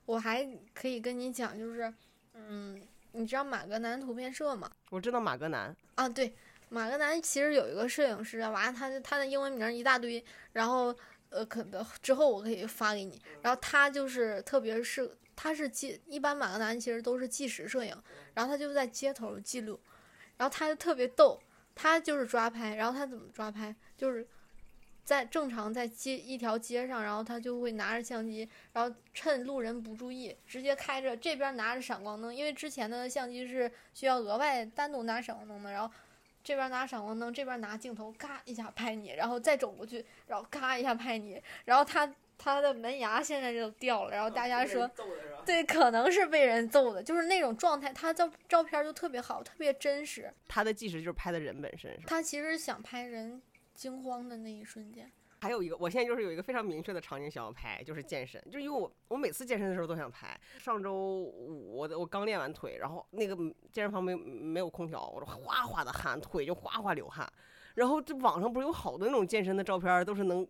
我还可以跟你讲，就是，嗯，你知道马格南图片社吗？我知道马格南啊，对，马格南其实有一个摄影师，完了他他的英文名一大堆，然后呃，可之后我可以发给你，然后他就是特别是。他是记一般马格南其实都是纪实摄影，然后他就在街头记录，然后他就特别逗，他就是抓拍，然后他怎么抓拍？就是在正常在街一条街上，然后他就会拿着相机，然后趁路人不注意，直接开着这边拿着闪光灯，因为之前的相机是需要额外单独拿闪光灯的，然后这边拿闪光灯，这边拿镜头，嘎一下拍你，然后再走过去，然后嘎一下拍你，然后他。他的门牙现在就掉了，然后大家说，对，可能是被人揍的，就是那种状态。他照照片就特别好，特别真实。他的纪实就是拍的人本身。他其实想拍人惊慌的那一瞬间。还有一个，我现在就是有一个非常明确的场景想要拍，就是健身，就因为我我每次健身的时候都想拍。上周五我我刚练完腿，然后那个健身房没没有空调，我就哗哗的汗，腿就哗哗流汗。然后这网上不是有好多那种健身的照片，都是能。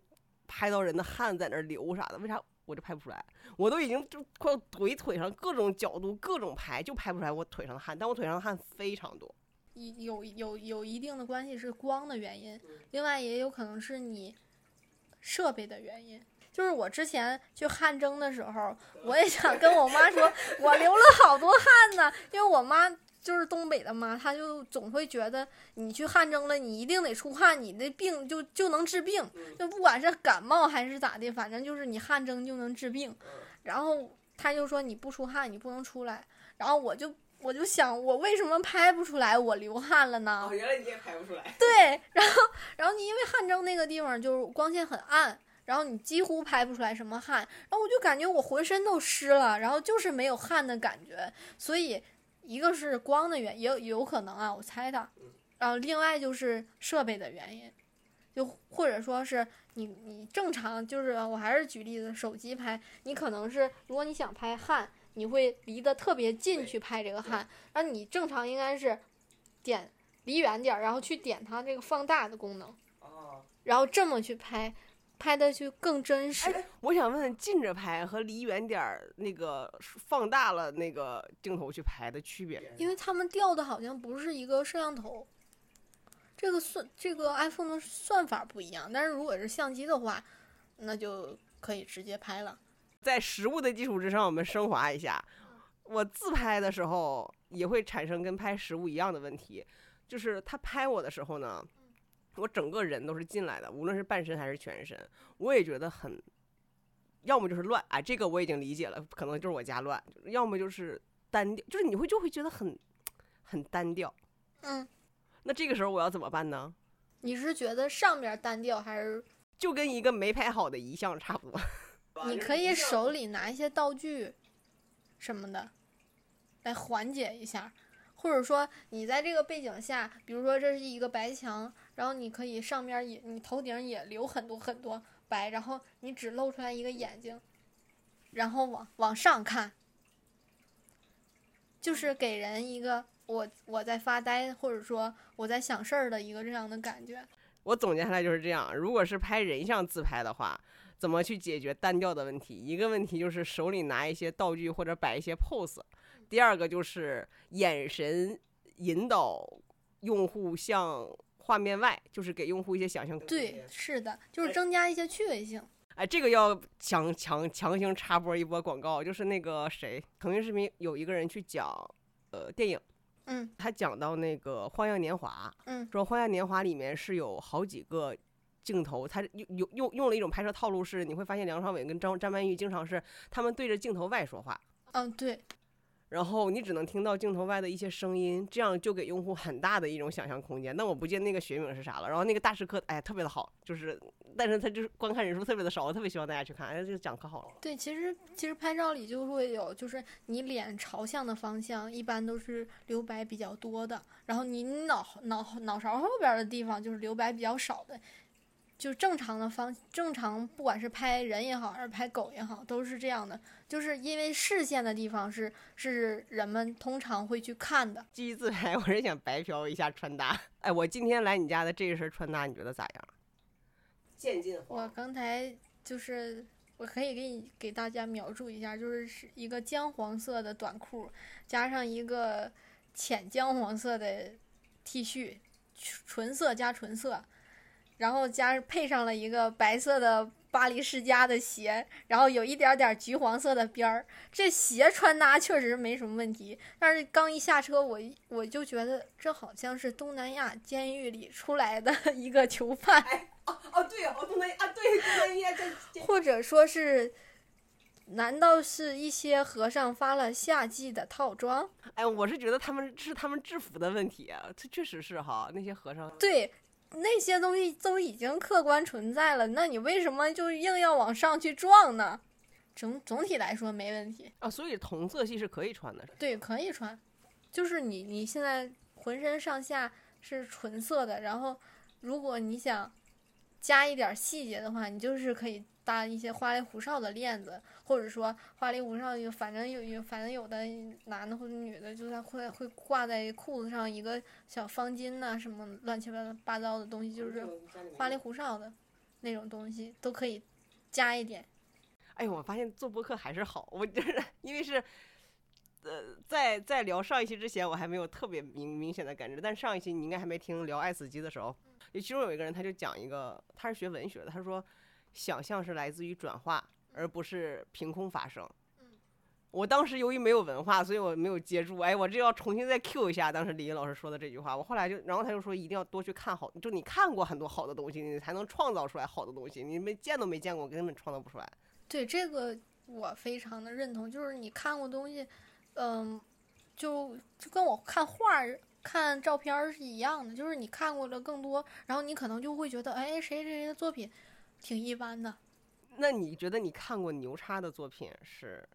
拍到人的汗在那流啥的，为啥我就拍不出来？我都已经就快要怼腿上各种角度各种拍，就拍不出来我腿上的汗。但我腿上的汗非常多，有有有一定的关系是光的原因，另外也有可能是你设备的原因。就是我之前去汗蒸的时候，我也想跟我妈说，我流了好多汗呢，因为我妈。就是东北的嘛，他就总会觉得你去汗蒸了，你一定得出汗，你的病就就能治病，就不管是感冒还是咋的，反正就是你汗蒸就能治病。然后他就说你不出汗，你不能出来。然后我就我就想，我为什么拍不出来我流汗了呢？哦，原来你也拍不出来。对，然后然后你因为汗蒸那个地方就是光线很暗，然后你几乎拍不出来什么汗，然后我就感觉我浑身都湿了，然后就是没有汗的感觉。所以一个是光的原因，也有有可能啊，我猜的。然后另外就是设备的原因，就或者说是你你正常就是我还是举例子，手机拍，你可能是如果你想拍汗，你会离得特别近去拍这个汗，而你正常应该是点离远点儿，然后去点它这个放大的功能，然后这么去拍，拍的就更真实。哎，我想问，近着拍和离远点儿那个放大了那个镜头去拍的区别？因为他们调的好像不是一个摄像头，这个算这个 iPhone 的算法不一样，但是如果是相机的话，那就可以直接拍了。在实物的基础之上，我们升华一下。我自拍的时候也会产生跟拍实物一样的问题，就是他拍我的时候呢，我整个人都是进来的，无论是半身还是全身，我也觉得很，要么就是乱啊，这个我已经理解了，可能就是我家乱，要么就是单调，就是你会就会觉得很很单调。嗯，那这个时候我要怎么办呢？你是觉得上面单调，还是就跟一个没拍好的遗像差不多。你可以手里拿一些道具什么的来缓解一下，或者说你在这个背景下，比如说这是一个白墙，然后你可以上面也你头顶也留很多很多白，然后你只露出来一个眼睛，然后往往上看，就是给人一个我我在发呆，或者说我在想事儿的一个这样的感觉。我总结下来就是这样：如果是拍人像自拍的话，怎么去解决单调的问题？一个问题就是手里拿一些道具或者摆一些 pose，第二个就是眼神引导用户向画面外，就是给用户一些想象空间。对，是的，就是增加一些趣味性。哎，这个要强强强行插播一波广告，就是那个谁，腾讯视频有一个人去讲，呃，电影，嗯他讲到那个《花样年华》，嗯说《花样年华》里面是有好几个镜头，他用用用用了一种拍摄套路是，你会发现梁朝伟跟张张曼玉经常是他们对着镜头外说话，嗯，对，然后你只能听到镜头外的一些声音，这样就给用户很大的一种想象空间。但我不记得那个学名是啥了。然后那个大师课，哎，特别的好，就是，但是他就是观看人数特别的少，我特别希望大家去看，哎，这个讲可好了。对，其实其实拍照里就会有，就是你脸朝向的方向一般都是留白比较多的，然后你脑脑脑勺后边的地方就是留白比较少的，就正常的方正常，不管是拍人也好，还是拍狗也好，都是这样的，就是因为视线的地方是是人们通常会去看的。基于自拍，我是想白嫖一下穿搭。哎，我今天来你家的这一身穿搭，你觉得咋样？渐进我刚才就是，我可以给你给大家描述一下，就是是一个姜黄色的短裤，加上一个浅姜黄色的 T 恤，纯色加纯色，然后加配上了一个白色的巴黎世家的鞋，然后有一点点橘黄色的边儿。这鞋穿搭确实没什么问题，但是刚一下车，我一我就觉得这好像是东南亚监狱里出来的 一个囚犯。哦哦，对哦，东南啊，对，东南亚这这或者说是，难道是一些和尚发了夏季的套装？哎，我是觉得他们是他们制服的问题啊，这确实是哈，那些和尚。对，那些东西都已经客观存在了，那你为什么就硬要往上去撞呢？总总体来说没问题，啊，所以同色系是可以穿的。对，可以穿，就是你你现在浑身上下是纯色的，然后如果你想加一点细节的话，你就是可以搭一些花里胡哨的链子，或者说花里胡哨有，反正有有，反正有的男的或者女的，就是会会挂在裤子上一个小方巾呐、什么乱七八八糟的东西，就是花里胡哨的那种东西都可以加一点。哎，我发现做播客还是好，我就是因为是，呃，在在聊上一期之前，我还没有特别明明显的感知，但上一期你应该还没听聊爱死机的时候，其中有一个人他就讲一个，他是学文学的，他说想象是来自于转化，而不是凭空发生。我当时由于没有文化，所以我没有接住。哎，我这要重新再 Q 一下当时李毅老师说的这句话。我后来就，然后他就说一定要多去看好，就你看过很多好的东西，你才能创造出来好的东西。你没见都没见过，根本创造不出来。对这个我非常的认同，就是你看过东西，嗯，就就跟我看画、看照片是一样的，就是你看过了更多，然后你可能就会觉得，哎，谁谁谁的作品挺一般的，那你觉得你看过牛叉的作品是？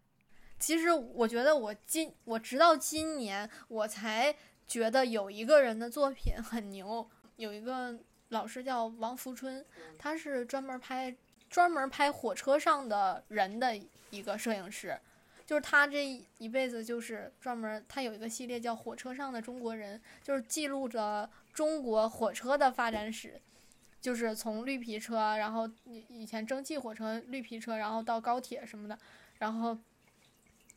其实我觉得我今我直到今年我才觉得有一个人的作品很牛，有一个老师叫王福春，他是专门拍专门拍火车上的人的一个摄影师，就是他这一辈子就是专门他有一个系列叫《火车上的中国人》，就是记录着中国火车的发展史。就是从绿皮车，然后以以前蒸汽火车、绿皮车，然后到高铁什么的，然后，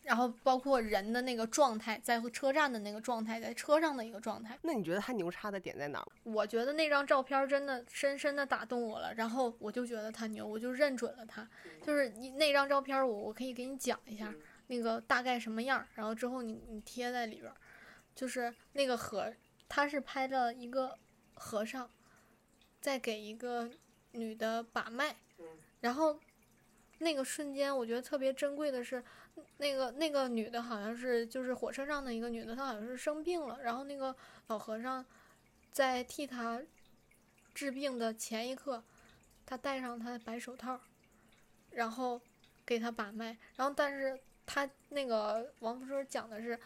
然后包括人的那个状态，在车站的那个状态，在车上的一个状态。那你觉得他牛叉的点在哪？我觉得那张照片真的深深的打动我了，然后我就觉得他牛，我就认准了他。就是你那张照片，我我可以给你讲一下那个大概什么样，然后之后你你贴在里边，就是那个和他是拍的一个和尚。再给一个女的把脉，然后那个瞬间，我觉得特别珍贵的是，那个那个女的好像是就是火车上的一个女的，她好像是生病了，然后那个老和尚在替她治病的前一刻，他戴上他的白手套，然后给她把脉，然后但是他那个王福生讲的是，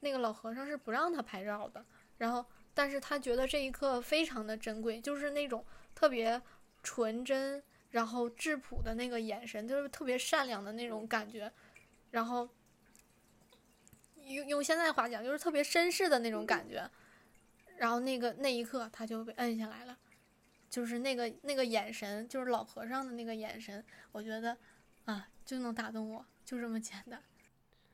那个老和尚是不让他拍照的，然后。但是他觉得这一刻非常的珍贵，就是那种特别纯真，然后质朴的那个眼神，就是特别善良的那种感觉，然后用用现在话讲，就是特别绅士的那种感觉。然后那个那一刻，他就被摁下来了，就是那个那个眼神，就是老和尚的那个眼神，我觉得啊，就能打动我，就这么简单。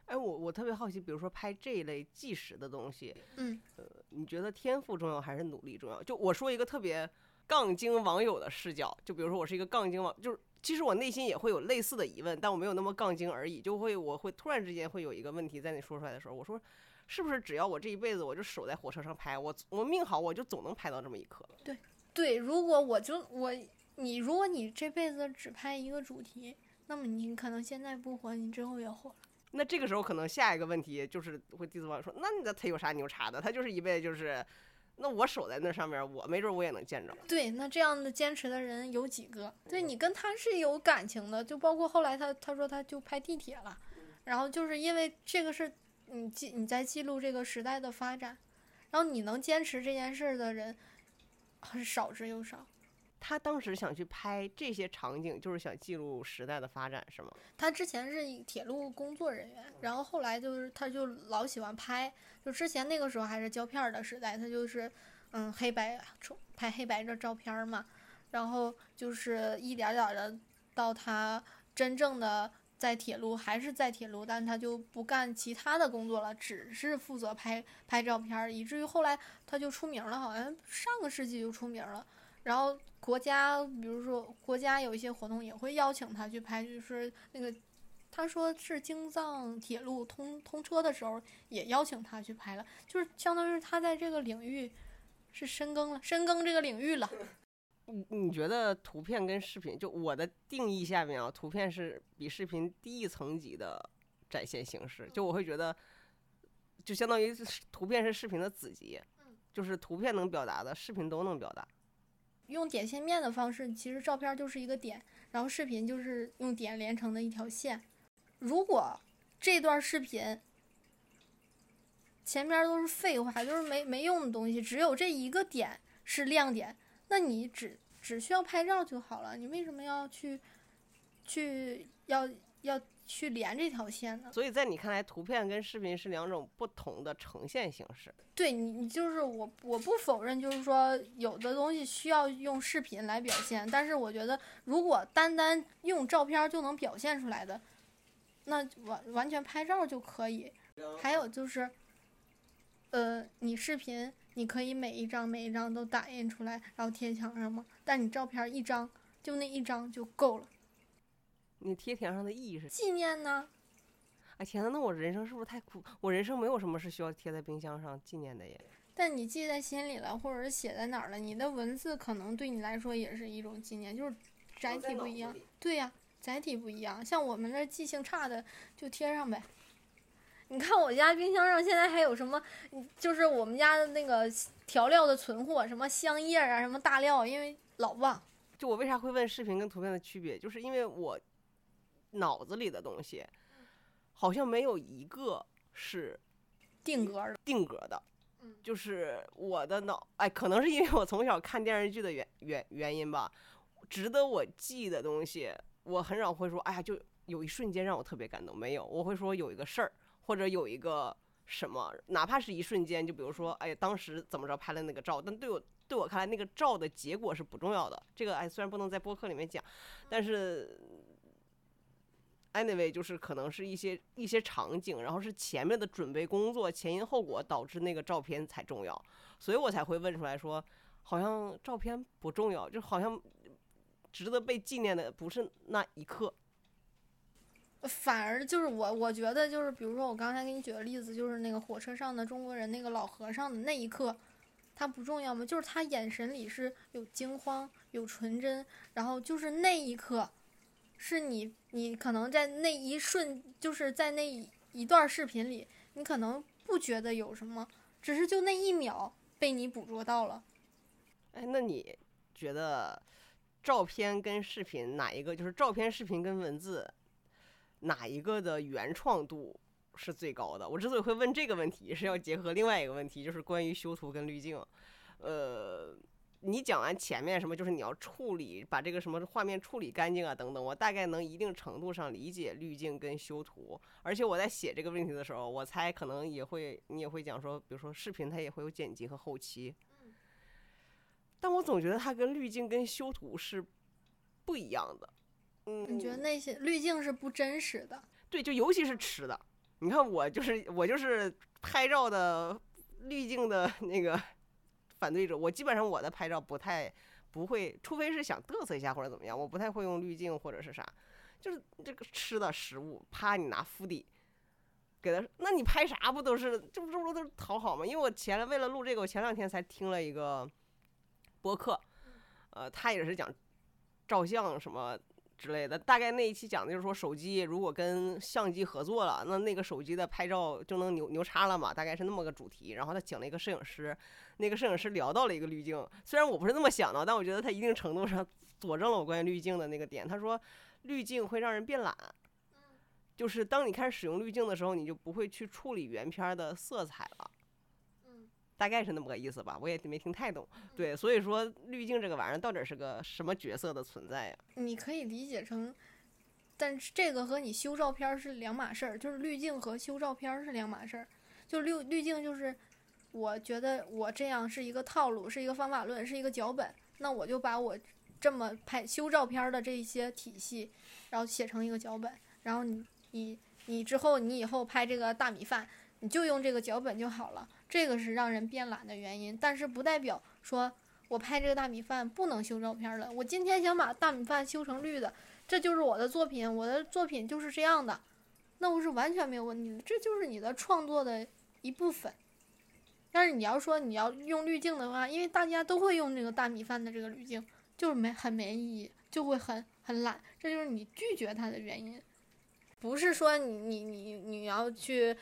哎，我我特别好奇，比如说拍这一类纪实的东西，嗯，呃，你觉得天赋重要还是努力重要？就我说一个特别杠精网友的视角，就比如说我是一个杠精网，就是其实我内心也会有类似的疑问，但我没有那么杠精而已，就会我会突然之间会有一个问题在你说出来的时候，我说是不是只要我这一辈子我就守在火车上拍，我我命好，我就总能拍到这么一刻？对对，如果我就我你如果你这辈子只拍一个主题，那么你可能现在不火，你之后也火了。那这个时候可能下一个问题就是会弟子网友说，那你的他有啥牛叉的？他就是一辈子就是，那我守在那上面，我没准我也能见着。对，那这样的坚持的人有几个？对你跟他是有感情的，就包括后来他他说他就拍地铁了，然后就是因为这个是你记你在记录这个时代的发展，然后你能坚持这件事的人很少之又少。他当时想去拍这些场景，就是想记录时代的发展，是吗？他之前是铁路工作人员，然后后来就是他就老喜欢拍，就之前那个时候还是胶片的时代，他就是嗯黑白拍黑白的照片嘛，然后就是一点点的到他真正的在铁路还是在铁路，但他就不干其他的工作了，只是负责拍拍照片，以至于后来他就出名了，好像上个世纪就出名了。然后国家，比如说国家有一些活动也会邀请他去拍，就是那个，他说是京藏铁路通通车的时候也邀请他去拍了，就是相当于他在这个领域是深耕了，深耕这个领域了。你你觉得图片跟视频，就我的定义下面啊，图片是比视频低一层级的展现形式，就我会觉得，就相当于图片是视频的子集，就是图片能表达的，视频都能表达。用点线面的方式，其实照片就是一个点，然后视频就是用点连成的一条线。如果这段视频前面都是废话，就是没没用的东西，只有这一个点是亮点，那你只只需要拍照就好了。你为什么要去去要要？去连这条线的，所以在你看来，图片跟视频是两种不同的呈现形式。对你，你就是我，我不否认，就是说有的东西需要用视频来表现，但是我觉得如果单单用照片就能表现出来的，那完完全拍照就可以。还有就是，呃，你视频你可以每一张每一张都打印出来，然后贴墙上嘛？但你照片一张就那一张就够了。你贴墙上的意义是纪念呢？哎天呐，那我人生是不是太苦？我人生没有什么是需要贴在冰箱上纪念的耶。但你记在心里了，或者是写在哪儿了？你的文字可能对你来说也是一种纪念，就是载体不一样。对呀，载体不一样。像我们这记性差的，就贴上呗。你看我家冰箱上现在还有什么？就是我们家的那个调料的存货，什么香叶啊，什么大料，因为老忘。就我为啥会问视频跟图片的区别，就是因为我脑子里的东西好像没有一个是定格的，定格的嗯，就是我的脑，哎，可能是因为我从小看电视剧的原原原因吧，值得我记的东西，我很少会说，哎呀，就有一瞬间让我特别感动，没有，我会说有一个事儿，或者有一个什么，哪怕是一瞬间，就比如说，哎，当时怎么着拍了那个照，但对我对我看来，那个照的结果是不重要的。这个哎，虽然不能在播客里面讲，但是 anyway 就是可能是一些一些场景，然后是前面的准备工作前因后果导致那个照片才重要，所以我才会问出来说，好像照片不重要，就好像值得被纪念的不是那一刻。反而就是我，我觉得就是，比如说我刚才给你举的例子，就是那个火车上的中国人那个老和尚的那一刻，他不重要吗？就是他眼神里是有惊慌、有纯真，然后就是那一刻，是你你可能在那一瞬，就是在那一段视频里，你可能不觉得有什么，只是就那一秒被你捕捉到了。哎，那你觉得照片跟视频哪一个就是照片、视频跟文字哪一个的原创度是最高的？我之所以会问这个问题，是要结合另外一个问题，就是关于修图跟滤镜。呃，你讲完前面什么，就是你要处理把这个什么画面处理干净啊等等，我大概能一定程度上理解滤镜跟修图。而且我在写这个问题的时候，我猜可能也会你也会讲说，比如说视频它也会有剪辑和后期。但我总觉得它跟滤镜跟修图是不一样的。嗯，你觉得那些滤镜是不真实的？对，就尤其是吃的，你看我就是我就是拍照的滤镜的那个反对者，我基本上我的拍照不太不会，除非是想嘚瑟一下或者怎么样，我不太会用滤镜或者是啥，就是这个吃的食物，啪你拿敷底。给他，那你拍啥不都是，这不这不都是讨好吗？因为我前为了录这个，我前两天才听了一个播客，呃，他也是讲照相什么之类的。大概那一期讲的就是说，手机如果跟相机合作了，那那个手机的拍照就能牛牛叉了嘛？大概是那么个主题。然后他请了一个摄影师，那个摄影师聊到了一个滤镜，虽然我不是那么想的，但我觉得他一定程度上佐证了我关于滤镜的那个点。他说，滤镜会让人变懒。就是当你开始使用滤镜的时候，你就不会去处理原片的色彩了。嗯，大概是那么个意思吧，我也没听太懂。对，所以说滤镜这个玩意儿到底是个什么角色的存在呀？你可以理解成，但是这个和你修照片是两码事儿，就是滤镜和修照片是两码事儿。就滤滤镜就是，我觉得我这样是一个套路，是一个方法论，是一个脚本，那我就把我这么拍修照片的这一些体系，然后写成一个脚本，然后你。你你之后你以后拍这个大米饭，你就用这个脚本就好了。这个是让人变懒的原因，但是不代表说我拍这个大米饭不能修照片了。我今天想把大米饭修成绿的，这就是我的作品，我的作品就是这样的，那我是完全没有问题的，这就是你的创作的一部分。但是你要说你要用滤镜的话，因为大家都会用这个大米饭的这个滤镜，就是没很没意义，就会很很懒，这就是你拒绝它的原因。不是说你你你你要去，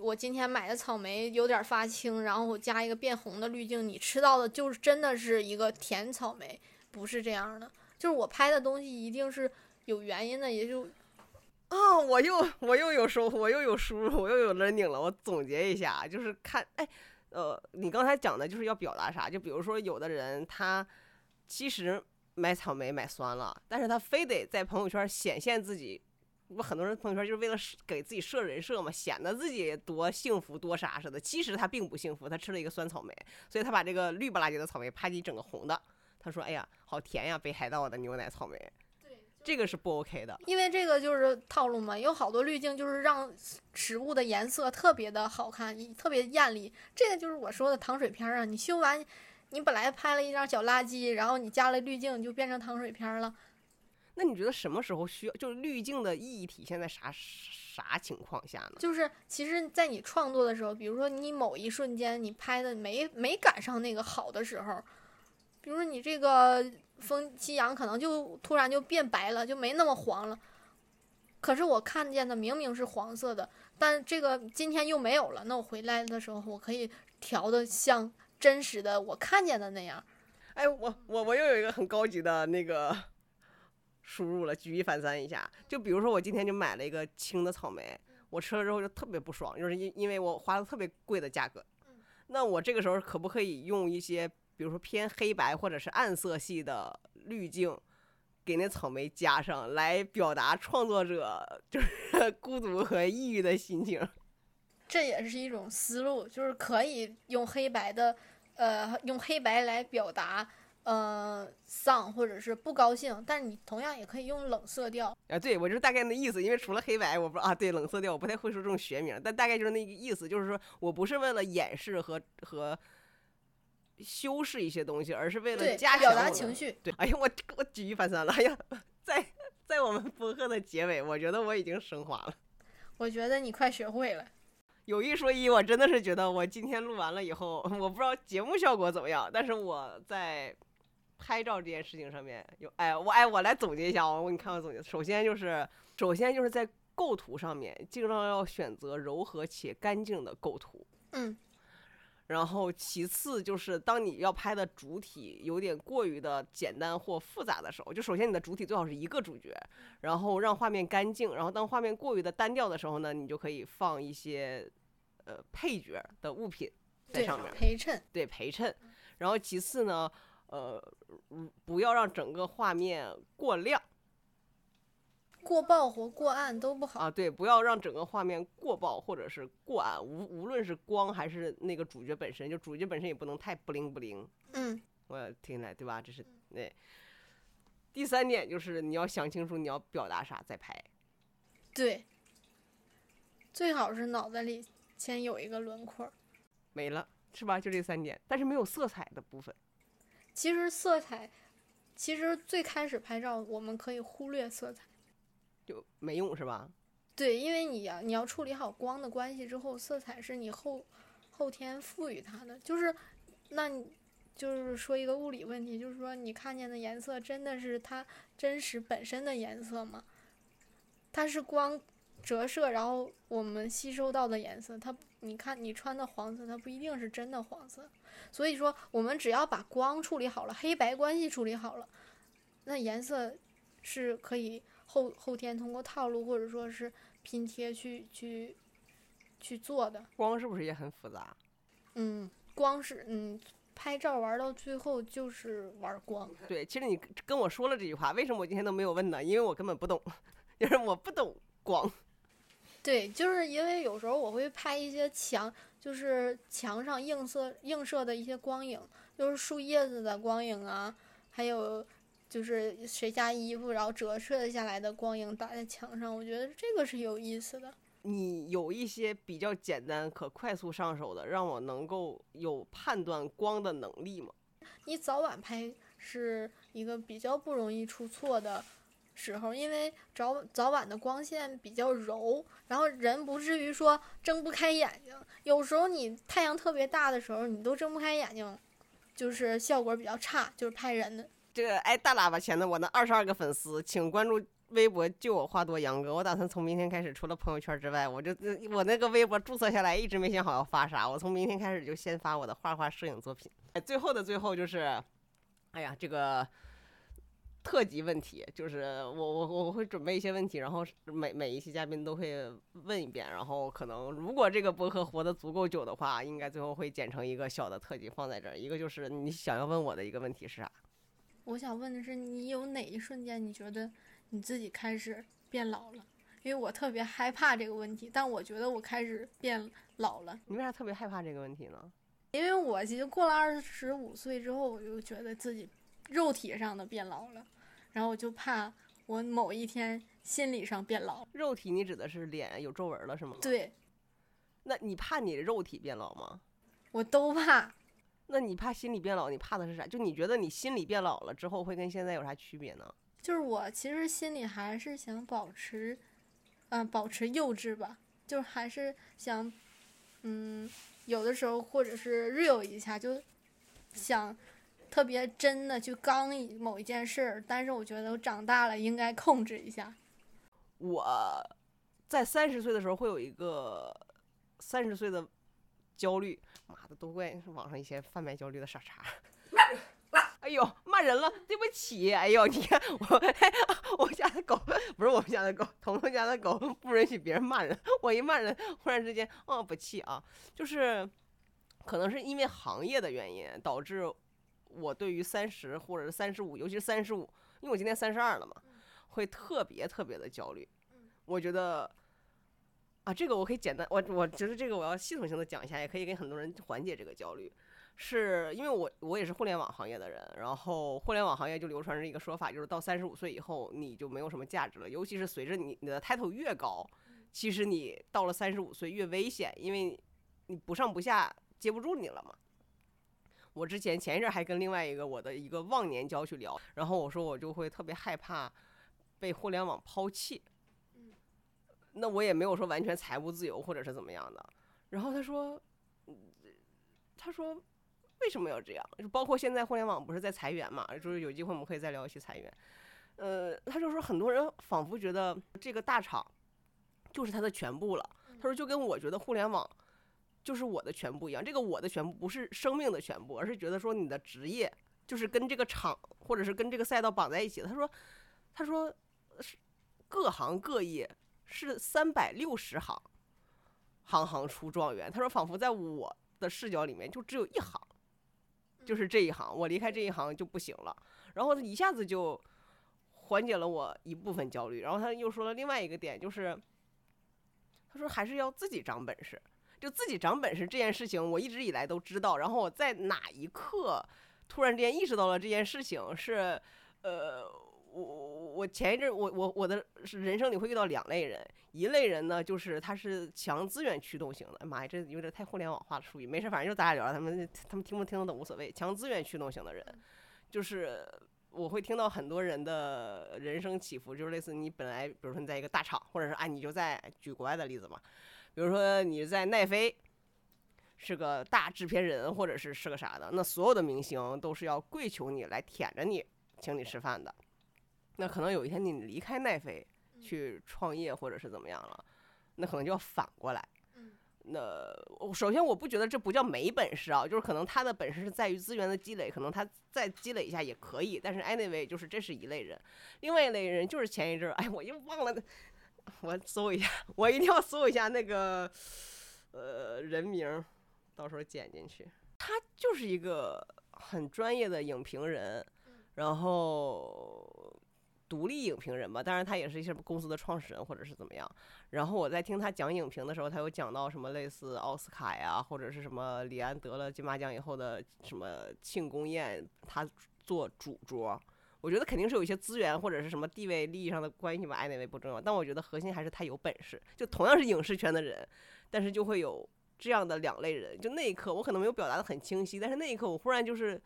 我今天买的草莓有点发青，然后我加一个变红的滤镜，你吃到的就是真的是一个甜草莓，不是这样的。就是我拍的东西一定是有原因的，也就啊，我又我又有收，我又有输入，我又有 learning 了。我总结一下，就是看，哎，呃，你刚才讲的就是要表达啥？就比如说有的人他其实买草莓买酸了，但是他非得在朋友圈显现自己。不，很多人朋友圈就是为了给自己设人设嘛，显得自己多幸福多啥似的。其实他并不幸福，他吃了一个酸草莓，所以他把这个绿不拉几的草莓啪叽整个红的。他说：“哎呀，好甜呀，北海道的牛奶草莓。”对，这个是不 OK 的，因为这个就是套路嘛。有好多滤镜就是让食物的颜色特别的好看，特别艳丽。这个就是我说的糖水片啊。你修完，你本来拍了一张小垃圾，然后你加了滤镜，就变成糖水片了。那你觉得什么时候需要？就是滤镜的意义体现在啥啥情况下呢？就是其实，在你创作的时候，比如说你某一瞬间你拍的没没赶上那个好的时候，比如说你这个风夕阳可能就突然就变白了，就没那么黄了。可是我看见的明明是黄色的，但这个今天又没有了。那我回来的时候，我可以调的像真实的我看见的那样。哎，我我我又有一个很高级的那个输入了，举一反三一下。就比如说我今天就买了一个青的草莓，我吃了之后就特别不爽，就是因因为我花了特别贵的价格。那我这个时候可不可以用一些，比如说偏黑白或者是暗色系的滤镜，给那草莓加上来表达创作者就是 孤独和抑郁的心情？这也是一种思路，就是可以用黑白的，呃，用黑白来表达，呃，丧或者是不高兴，但是你同样也可以用冷色调。啊，对我就是大概那意思，因为除了黑白，我不啊，对冷色调我不太会说这种学名，但大概就是那个意思，就是说我不是为了掩饰和和修饰一些东西，而是为了加强表达情绪。对，哎呀，我我举一反三了，哎呀，在在我们播客的结尾，我觉得我已经升华了。我觉得你快学会了。有一说一，我真的是觉得我今天录完了以后，我不知道节目效果怎么样，但是我在拍照这件事情上面有，哎，我哎，我来总结一下啊，我给你看我总结。首先就是，首先就是在构图上面，尽量要选择柔和且干净的构图。嗯。然后其次就是，当你要拍的主体有点过于的简单或复杂的时候，就首先你的主体最好是一个主角，然后让画面干净。然后当画面过于的单调的时候呢，你就可以放一些呃配角的物品在上面陪衬，对陪衬。然后其次呢，呃，不要让整个画面过亮。过曝或过暗都不好啊！对，不要让整个画面过曝或者是过暗，无无论是光还是那个主角本身，就主角本身也不能太不灵不灵。嗯，我听来对吧？这是那第三点，就是你要想清楚你要表达啥再拍。对，最好是脑子里先有一个轮廓。没了是吧？就这三点，但是没有色彩的部分。其实色彩，其实最开始拍照我们可以忽略色彩。就没用是吧？对，因为你要你要处理好光的关系之后，色彩是你后后天赋予它的。就是，那你就是说一个物理问题，就是说你看见的颜色真的是它真实本身的颜色吗？它是光折射，然后我们吸收到的颜色。它你看你穿的黄色，它不一定是真的黄色。所以说，我们只要把光处理好了，黑白关系处理好了，那颜色是可以。后后天通过套路或者说是拼贴去去去做的，光是不是也很复杂？嗯，光是嗯，拍照玩到最后就是玩光。对，其实你跟我说了这句话，为什么我今天都没有问呢？因为我根本不懂，就是我不懂光。对，就是因为有时候我会拍一些墙，就是墙上映射映射的一些光影，就是树叶子的光影啊，还有。就是谁家衣服，然后折射下来的光影打在墙上，我觉得这个是有意思的。你有一些比较简单可快速上手的，让我能够有判断光的能力吗？你早晚拍是一个比较不容易出错的时候，因为早早晚的光线比较柔，然后人不至于说睁不开眼睛。有时候你太阳特别大的时候，你都睁不开眼睛，就是效果比较差，就是拍人的。这个哎，大喇叭前的我那二十二个粉丝，请关注微博“就我话多杨哥”。我打算从明天开始，除了朋友圈之外，我就我那个微博注册下来，一直没想好要发啥。我从明天开始就先发我的画画摄影作品。哎，最后的最后就是，哎呀，这个特辑问题，就是我我我会准备一些问题，然后每每一期嘉宾都会问一遍，然后可能如果这个博客活得足够久的话，应该最后会剪成一个小的特辑放在这儿。一个就是你想要问我的一个问题是啥？我想问的是，你有哪一瞬间你觉得你自己开始变老了？因为我特别害怕这个问题，但我觉得我开始变老了。你为啥特别害怕这个问题呢？因为我其实过了二十五岁之后，我就觉得自己肉体上的变老了，然后我就怕我某一天心理上变老。肉体，你指的是脸有皱纹了是吗？对。那你怕你肉体变老吗？我都怕。那你怕心理变老？你怕的是啥？就你觉得你心理变老了之后会跟现在有啥区别呢？就是我其实心里还是想保持，嗯，保持幼稚吧。就是还是想，嗯，有的时候或者是 real 一下，就想特别真的去刚一某一件事儿。但是我觉得我长大了应该控制一下。我在三十岁的时候会有一个三十岁的。焦虑，妈的，都怪网上一些贩卖焦虑的傻叉。哎呦，骂人了，对不起。哎呦，你看 我，我家的狗不是我们家的狗，彤彤家的狗不允许别人骂人。我一骂人，忽然之间，哦，不气啊，就是可能是因为行业的原因，导致我对于三十或者是三十五，尤其是三十五，因为我今年三十二了嘛，会特别特别的焦虑。我觉得啊，这个我可以简单，我我觉得这个我要系统性的讲一下，也可以给很多人缓解这个焦虑。是因为我我也是互联网行业的人，然后互联网行业就流传着一个说法，就是到三十五岁以后你就没有什么价值了，尤其是随着你你的 title 越高，其实你到了三十五岁越危险，因为你不上不下接不住你了嘛。我之前前一阵还跟另外一个我的一个忘年交去聊，然后我说我就会特别害怕被互联网抛弃，嗯那我也没有说完全财务自由或者是怎么样的，然后他说，他说。为什么要这样？就包括现在互联网不是在裁员嘛？就是有机会我们可以再聊一期裁员。呃，他就说很多人仿佛觉得这个大厂就是他的全部了。他说就跟我觉得互联网就是我的全部一样。这个我的全部不是生命的全部，而是觉得说你的职业就是跟这个场或者是跟这个赛道绑在一起。他说，他说是各行各业是三百六十行，行行出状元。他说仿佛在我的视角里面就只有一行。就是这一行，我离开这一行就不行了。然后他一下子就缓解了我一部分焦虑。然后他又说了另外一个点，就是他说还是要自己长本事。就自己长本事这件事情，我一直以来都知道。然后我在哪一刻突然之间意识到了这件事情是，呃。我我我前一阵我我我的人生里会遇到两类人，一类人呢就是他是强资源驱动型的，妈呀，这有点太互联网化的术语，没事，反正就咱俩聊，他们他们听不听得懂无所谓。强资源驱动型的人，就是我会听到很多人的人生起伏，就是类似你本来，比如说你在一个大厂，或者是啊你就在举国外的例子嘛，比如说你在奈飞是个大制片人，或者是是个啥的，那所有的明星都是要跪求你来舔着你，请你吃饭的。那可能有一天你离开奈飞去创业或者是怎么样了，那可能就要反过来。那首先我不觉得这不叫没本事啊，就是可能他的本事是在于资源的积累，可能他再积累一下也可以。但是 anyway 就是这是一类人，另外一类人就是前一阵儿，哎，我又忘了，我搜一下，我一定要搜一下那个呃人名，到时候剪进去。他就是一个很专业的影评人，然后。独立影评人吧，当然他也是一些公司的创始人或者是怎么样。然后我在听他讲影评的时候，他有讲到什么类似奥斯卡呀，或者是什么李安得了金马奖以后的什么庆功宴，他做主桌。我觉得肯定是有一些资源或者是什么地位利益上的关系吧，爱哪位不重要。但我觉得核心还是他有本事。就同样是影视圈的人，但是就会有这样的两类人。就那一刻我可能没有表达的很清晰，但是那一刻我忽然就是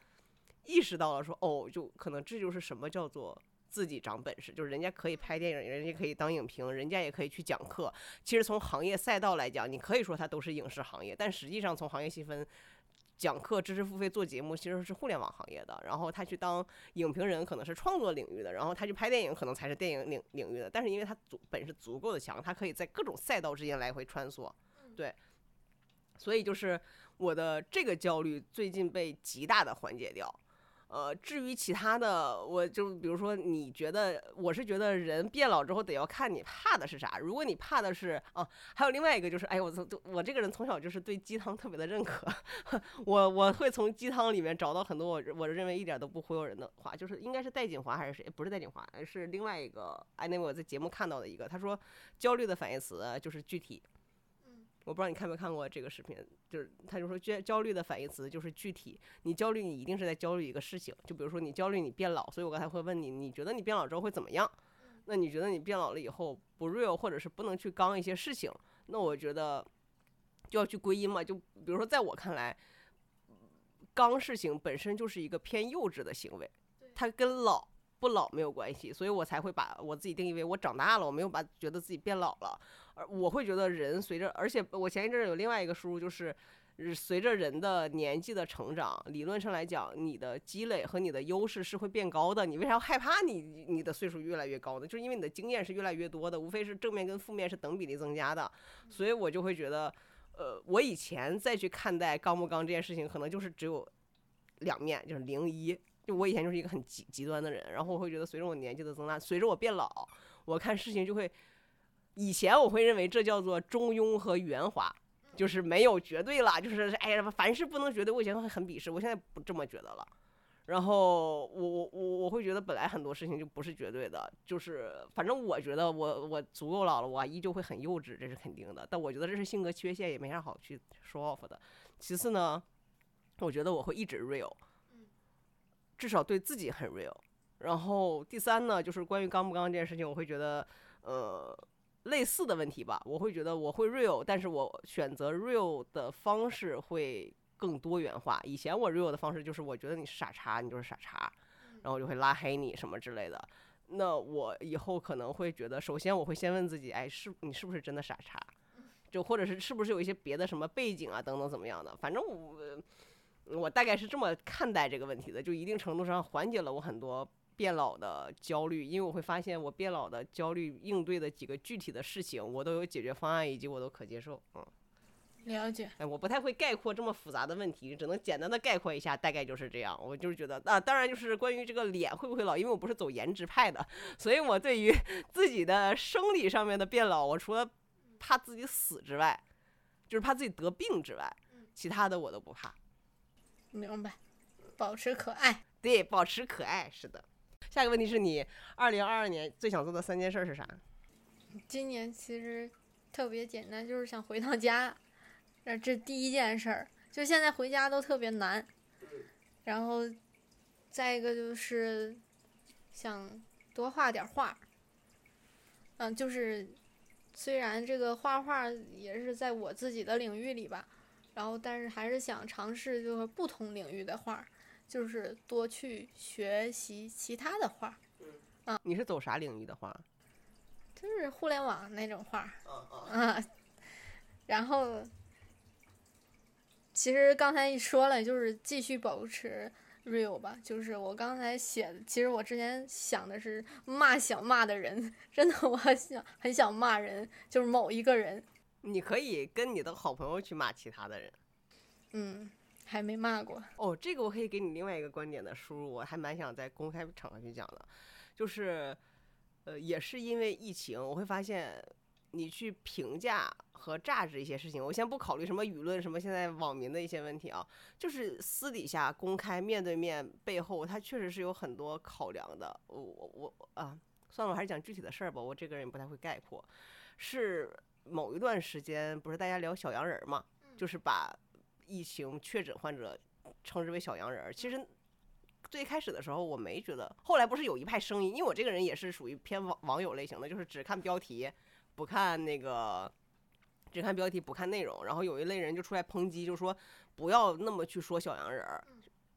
意识到了，说哦，就可能这就是什么叫做。自己长本事，就是人家可以拍电影，人家可以当影评，人家也可以去讲课。其实从行业赛道来讲，你可以说他都是影视行业，但实际上从行业细分，讲课、知识付费、做节目其实是互联网行业的。然后他去当影评人，可能是创作领域的；然后他去拍电影，可能才是电影领领域的。但是因为他足本事足够的强，他可以在各种赛道之间来回穿梭。对，所以就是我的这个焦虑最近被极大的缓解掉。呃，至于其他的，我就比如说，你觉得我是觉得人变老之后得要看你怕的是啥。如果你怕的是啊，还有另外一个就是，哎，我从我这个人从小就是对鸡汤特别的认可，我我会从鸡汤里面找到很多我我认为一点都不忽悠人的话，就是应该是戴锦华还是谁？不是戴锦华，是另外一个。哎，那我在节目看到的一个，他说焦虑的反义词就是具体。我不知道你看没看过这个视频，就是他就说焦焦虑的反义词就是具体。你焦虑，你一定是在焦虑一个事情。就比如说你焦虑你变老，所以我刚才会问你，你觉得你变老之后会怎么样？那你觉得你变老了以后不 real，或者是不能去刚一些事情？那我觉得就要去归因嘛。就比如说在我看来，刚事情本身就是一个偏幼稚的行为，它跟老。不老没有关系，所以我才会把我自己定义为我长大了，我没有把觉得自己变老了。而我会觉得人随着，而且我前一阵有另外一个输入，就是随着人的年纪的成长，理论上来讲，你的积累和你的优势是会变高的。你为啥要害怕你你的岁数越来越高呢？就是因为你的经验是越来越多的，无非是正面跟负面是等比例增加的。所以我就会觉得，呃，我以前再去看待刚不刚这件事情，可能就是只有两面，就是零一。就我以前就是一个很极极端的人，然后我会觉得随着我年纪的增大，随着我变老，我看事情就会，以前我会认为这叫做中庸和圆滑，就是没有绝对了，就是哎呀，凡事不能绝对，我以前会很鄙视，我现在不这么觉得了。然后我我我我会觉得本来很多事情就不是绝对的，就是反正我觉得我我足够老了，我依旧会很幼稚，这是肯定的。但我觉得这是性格缺陷，也没啥好去说 off 的。其次呢，我觉得我会一直 real，至少对自己很 real。然后第三呢，就是关于刚不刚这件事情，我会觉得呃类似的问题吧，我会觉得我会 real，但是我选择 real 的方式会。更多元化。以前我 real 的方式就是，我觉得你是傻叉，你就是傻叉，然后我就会拉黑你什么之类的。那我以后可能会觉得，首先我会先问自己，哎，是你是不是真的傻叉？就或者是是不是有一些别的什么背景啊等等怎么样的？反正我我大概是这么看待这个问题的，就一定程度上缓解了我很多变老的焦虑，因为我会发现我变老的焦虑应对的几个具体的事情，我都有解决方案，以及我都可接受，嗯。了解，哎，我不太会概括这么复杂的问题，只能简单的概括一下，大概就是这样。我就是觉得，啊，当然就是关于这个脸会不会老，因为我不是走颜值派的，所以我对于 自己的生理上面的变老，我除了怕自己死之外，就是怕自己得病之外，其他的我都不怕。明白，保持可爱，对，保持可爱，是的。下一个问题是你二零二二年最想做的三件事是啥？今年其实特别简单，就是想回趟家。这这第一件事儿，就现在回家都特别难。然后，再一个就是想多画点画。嗯，就是虽然这个画画也是在我自己的领域里吧，然后但是还是想尝试就是不同领域的画，就是多去学习其他的画。嗯，你是走啥领域的画？就是互联网那种画。啊，然后。其实刚才一说了，就是继续保持 real 吧。就是我刚才写的，其实我之前想的是骂想骂的人，真的，我很想很想骂人，就是某一个人。你可以跟你的好朋友去骂其他的人。嗯，还没骂过。哦，这个我可以给你另外一个观点的输入，我还蛮想在公开场合去讲的，就是，呃，也是因为疫情，我会发现。你去评价和榨制一些事情，我先不考虑什么舆论，什么现在网民的一些问题啊，就是私底下公开面对面背后，他确实是有很多考量的。我我我啊，算了，我还是讲具体的事儿吧。我这个人不太会概括。是某一段时间，不是大家聊小洋人嘛？就是把疫情确诊患者称之为小洋人。其实最开始的时候我没觉得，后来不是有一派声音，因为我这个人也是属于偏网网友类型的，就是只看标题。不看那个，只看标题不看内容，然后有一类人就出来抨击，就说不要那么去说小洋人儿，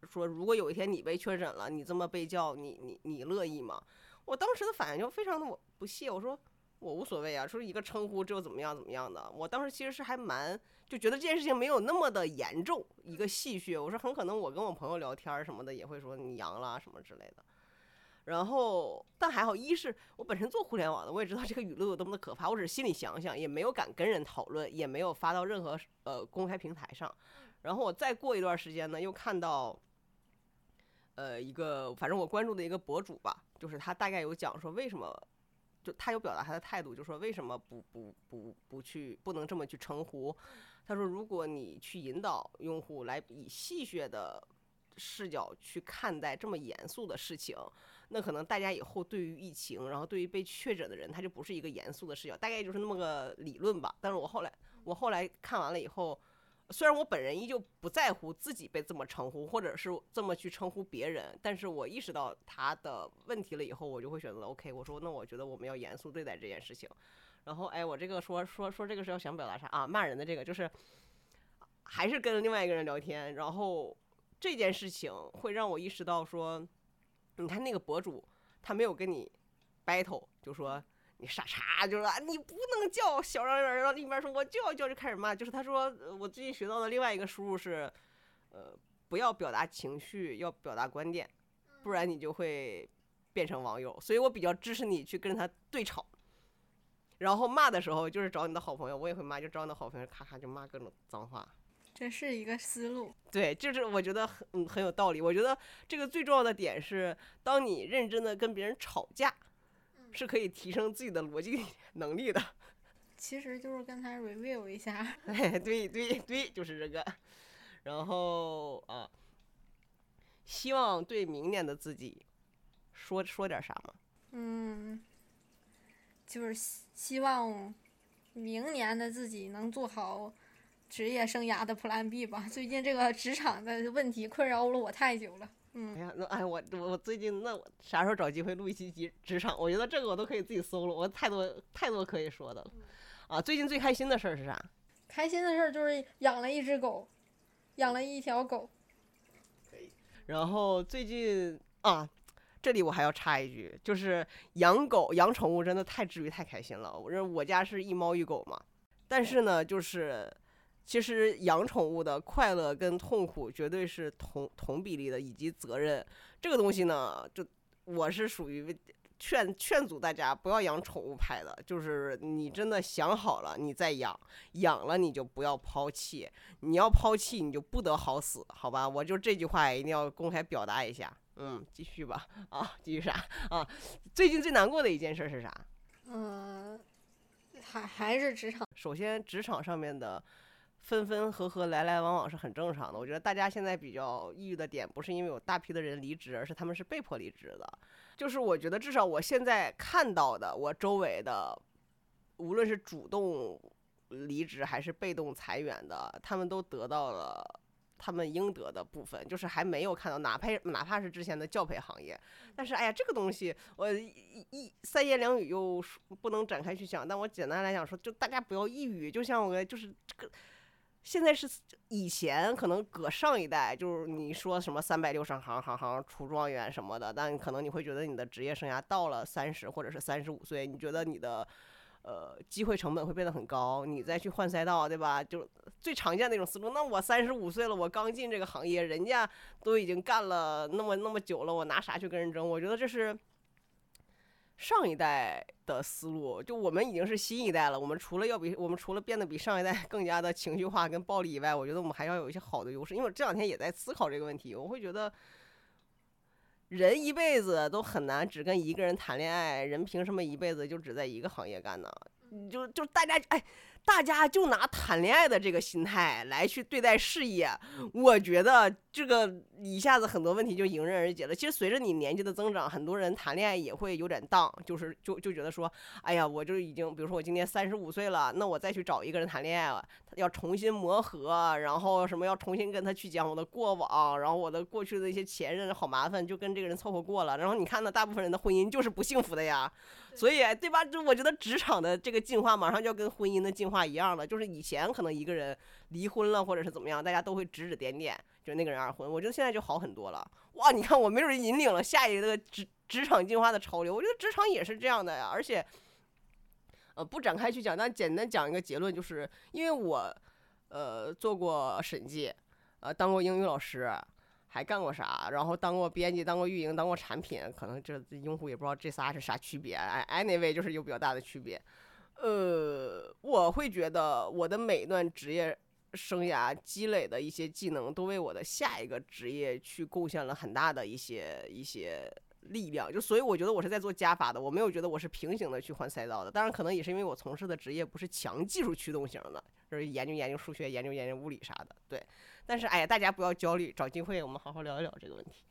说如果有一天你被确诊了，你这么被叫，你你你乐意吗？我当时的反应就非常的我不屑，我说我无所谓啊，说一个称呼，只有怎么样怎么样的。我当时其实是还蛮就觉得这件事情没有那么的严重，一个戏谑。我说很可能我跟我朋友聊天什么的也会说你阳了什么之类的。然后，但还好，一是我本身做互联网的，我也知道这个舆论有多么的可怕。我只是心里想想，也没有敢跟人讨论，也没有发到任何呃公开平台上。然后我再过一段时间呢，又看到，呃，一个反正我关注的一个博主吧，就是他大概有讲说为什么，就他有表达他的态度，就说为什么不不不不去不能这么去称呼。他说，如果你去引导用户来以戏谑的。视角去看待这么严肃的事情，那可能大家以后对于疫情，然后对于被确诊的人，他就不是一个严肃的视角，大概就是那么个理论吧。但是我后来，我后来看完了以后，虽然我本人依旧不在乎自己被这么称呼，或者是这么去称呼别人，但是我意识到他的问题了以后，我就会选择 OK。我说，那我觉得我们要严肃对待这件事情。然后，哎，我这个说说说这个是要想表达啥啊？骂人的这个就是，还是跟另外一个人聊天，然后。这件事情会让我意识到，说，你看那个博主，他没有跟你 battle，就说你傻叉，就是说你不能叫小人儿，然后另一边说我就要叫，就开始骂。就是他说，我最近学到的另外一个输入是，呃，不要表达情绪，要表达观点，不然你就会变成网友。所以我比较支持你去跟他对吵，然后骂的时候就是找你的好朋友，我也会骂，就找你的好朋友，咔咔就骂各种脏话。这是一个思路。对，就是我觉得很嗯很有道理。我觉得这个最重要的点是，当你认真的跟别人吵架，是可以提升自己的逻辑能力的。其实就是刚才 review 一下。哎，对对对，就是这个。然后啊，希望对明年的自己说说点啥吗？嗯，就是希希望明年的自己能做好职业生涯的 Plan B 吧。最近这个职场的问题困扰了我太久了。嗯，哎呀，那哎我我我最近那我啥时候找机会录一期职职场？我觉得这个我都可以自己搜了，我太多太多可以说的了。啊，最近最开心的事儿是啥？开心的事儿就是养了一只狗，养了一条狗。可以然后最近啊，这里我还要插一句，就是养狗养宠物真的太治愈太开心了。我认我家是一猫一狗嘛，但是呢，就是其实养宠物的快乐跟痛苦绝对是同同比例的，以及责任这个东西呢，就我是属于。劝劝阻大家不要养宠物派的，就是你真的想好了，你再养，养了你就不要抛弃，你要抛弃你就不得好死，好吧？我就这句话一定要公开表达一下。嗯，继续吧。啊，继续啥？啊，最近最难过的一件事是啥？嗯，还还是职场。首先，职场上面的。分分合合，来来往往是很正常的。我觉得大家现在比较抑郁的点，不是因为有大批的人离职，而是他们是被迫离职的。就是我觉得，至少我现在看到的，我周围的，无论是主动离职还是被动裁员的，他们都得到了他们应得的部分。就是还没有看到，哪怕哪怕是之前的教培行业，但是哎呀，这个东西我一一三言两语又不能展开去讲。但我简单来讲说，就大家不要抑郁。就像我就是这个。现在是以前可能搁上一代，就是你说什么三百六十行行行出状元什么的，但可能你会觉得你的职业生涯到了三十或者是三十五岁，你觉得你的呃机会成本会变得很高，你再去换赛道，对吧？就最常见的那种思路。那我三十五岁了，我刚进这个行业，人家都已经干了那么那么久了，我拿啥去跟人争？我觉得这是。上一代的思路，就我们已经是新一代了。我们除了要比我们除了变得比上一代 更加的情绪化跟暴力以外，我觉得我们还要有一些好的优势。因为我这两天也在思考这个问题，我会觉得，人一辈子都很难只跟一个人谈恋爱，人凭什么一辈子就只在一个行业干呢？就就大家哎。大家就拿谈恋爱的这个心态来去对待事业，我觉得这个一下子很多问题就迎刃而解了。其实随着你年纪的增长，很多人谈恋爱也会有点荡，就是就就觉得说，哎呀，我就已经，比如说我今年三十五岁了，那我再去找一个人谈恋爱了，要重新磨合，然后什么要重新跟他去讲我的过往，然后我的过去的一些前任好麻烦，就跟这个人凑合过了。然后你看呢，大部分人的婚姻就是不幸福的呀。所以，对吧？就我觉得职场的这个进化马上就要跟婚姻的进化话一样的。就是以前可能一个人离婚了或者是怎么样，大家都会指指点点，就那个人二婚。我觉得现在就好很多了。哇，你看我没准引领了下一个职职场进化的潮流。我觉得职场也是这样的呀。而且，呃，不展开去讲，但简单讲一个结论，就是因为我，呃，做过审计，呃，当过英语老师。还干过啥？然后当过编辑，当过运营，当过产品，可能这用户也不知道这仨是啥区别。哎，anyway，就是有比较大的区别。呃，我会觉得我的每一段职业生涯积累的一些技能，都为我的下一个职业去贡献了很大的一些一些。力量就所以我觉得我是在做加法的，我没有觉得我是平行的去换赛道的。当然可能也是因为我从事的职业不是强技术驱动型的，就是研究研究数学、研究研究物理啥的。对，但是哎呀，大家不要焦虑，找机会我们好好聊一聊这个问题。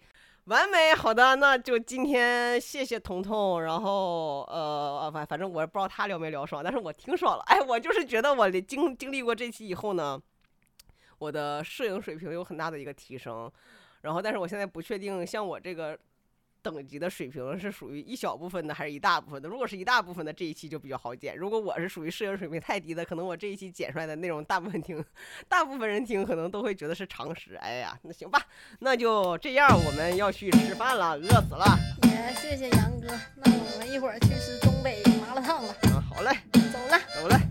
完美，好的，那就今天谢谢彤彤，然后呃反反正我不知道他聊没聊爽，但是我挺爽了。哎，我就是觉得我经经历过这期以后呢，我的摄影水平有很大的一个提升，然后但是我现在不确定像我这个。等级的水平是属于一小部分的，还是一大部分的？如果是一大部分的，这一期就比较好剪。如果我是属于摄影水平太低的，可能我这一期剪出来的内容，大部分听，大部分人听可能都会觉得是常识。哎呀，那行吧，那就这样，我们要去吃饭了，饿死了。也谢谢杨哥，那我们一会儿去吃东北麻辣烫了。嗯，好嘞，走了。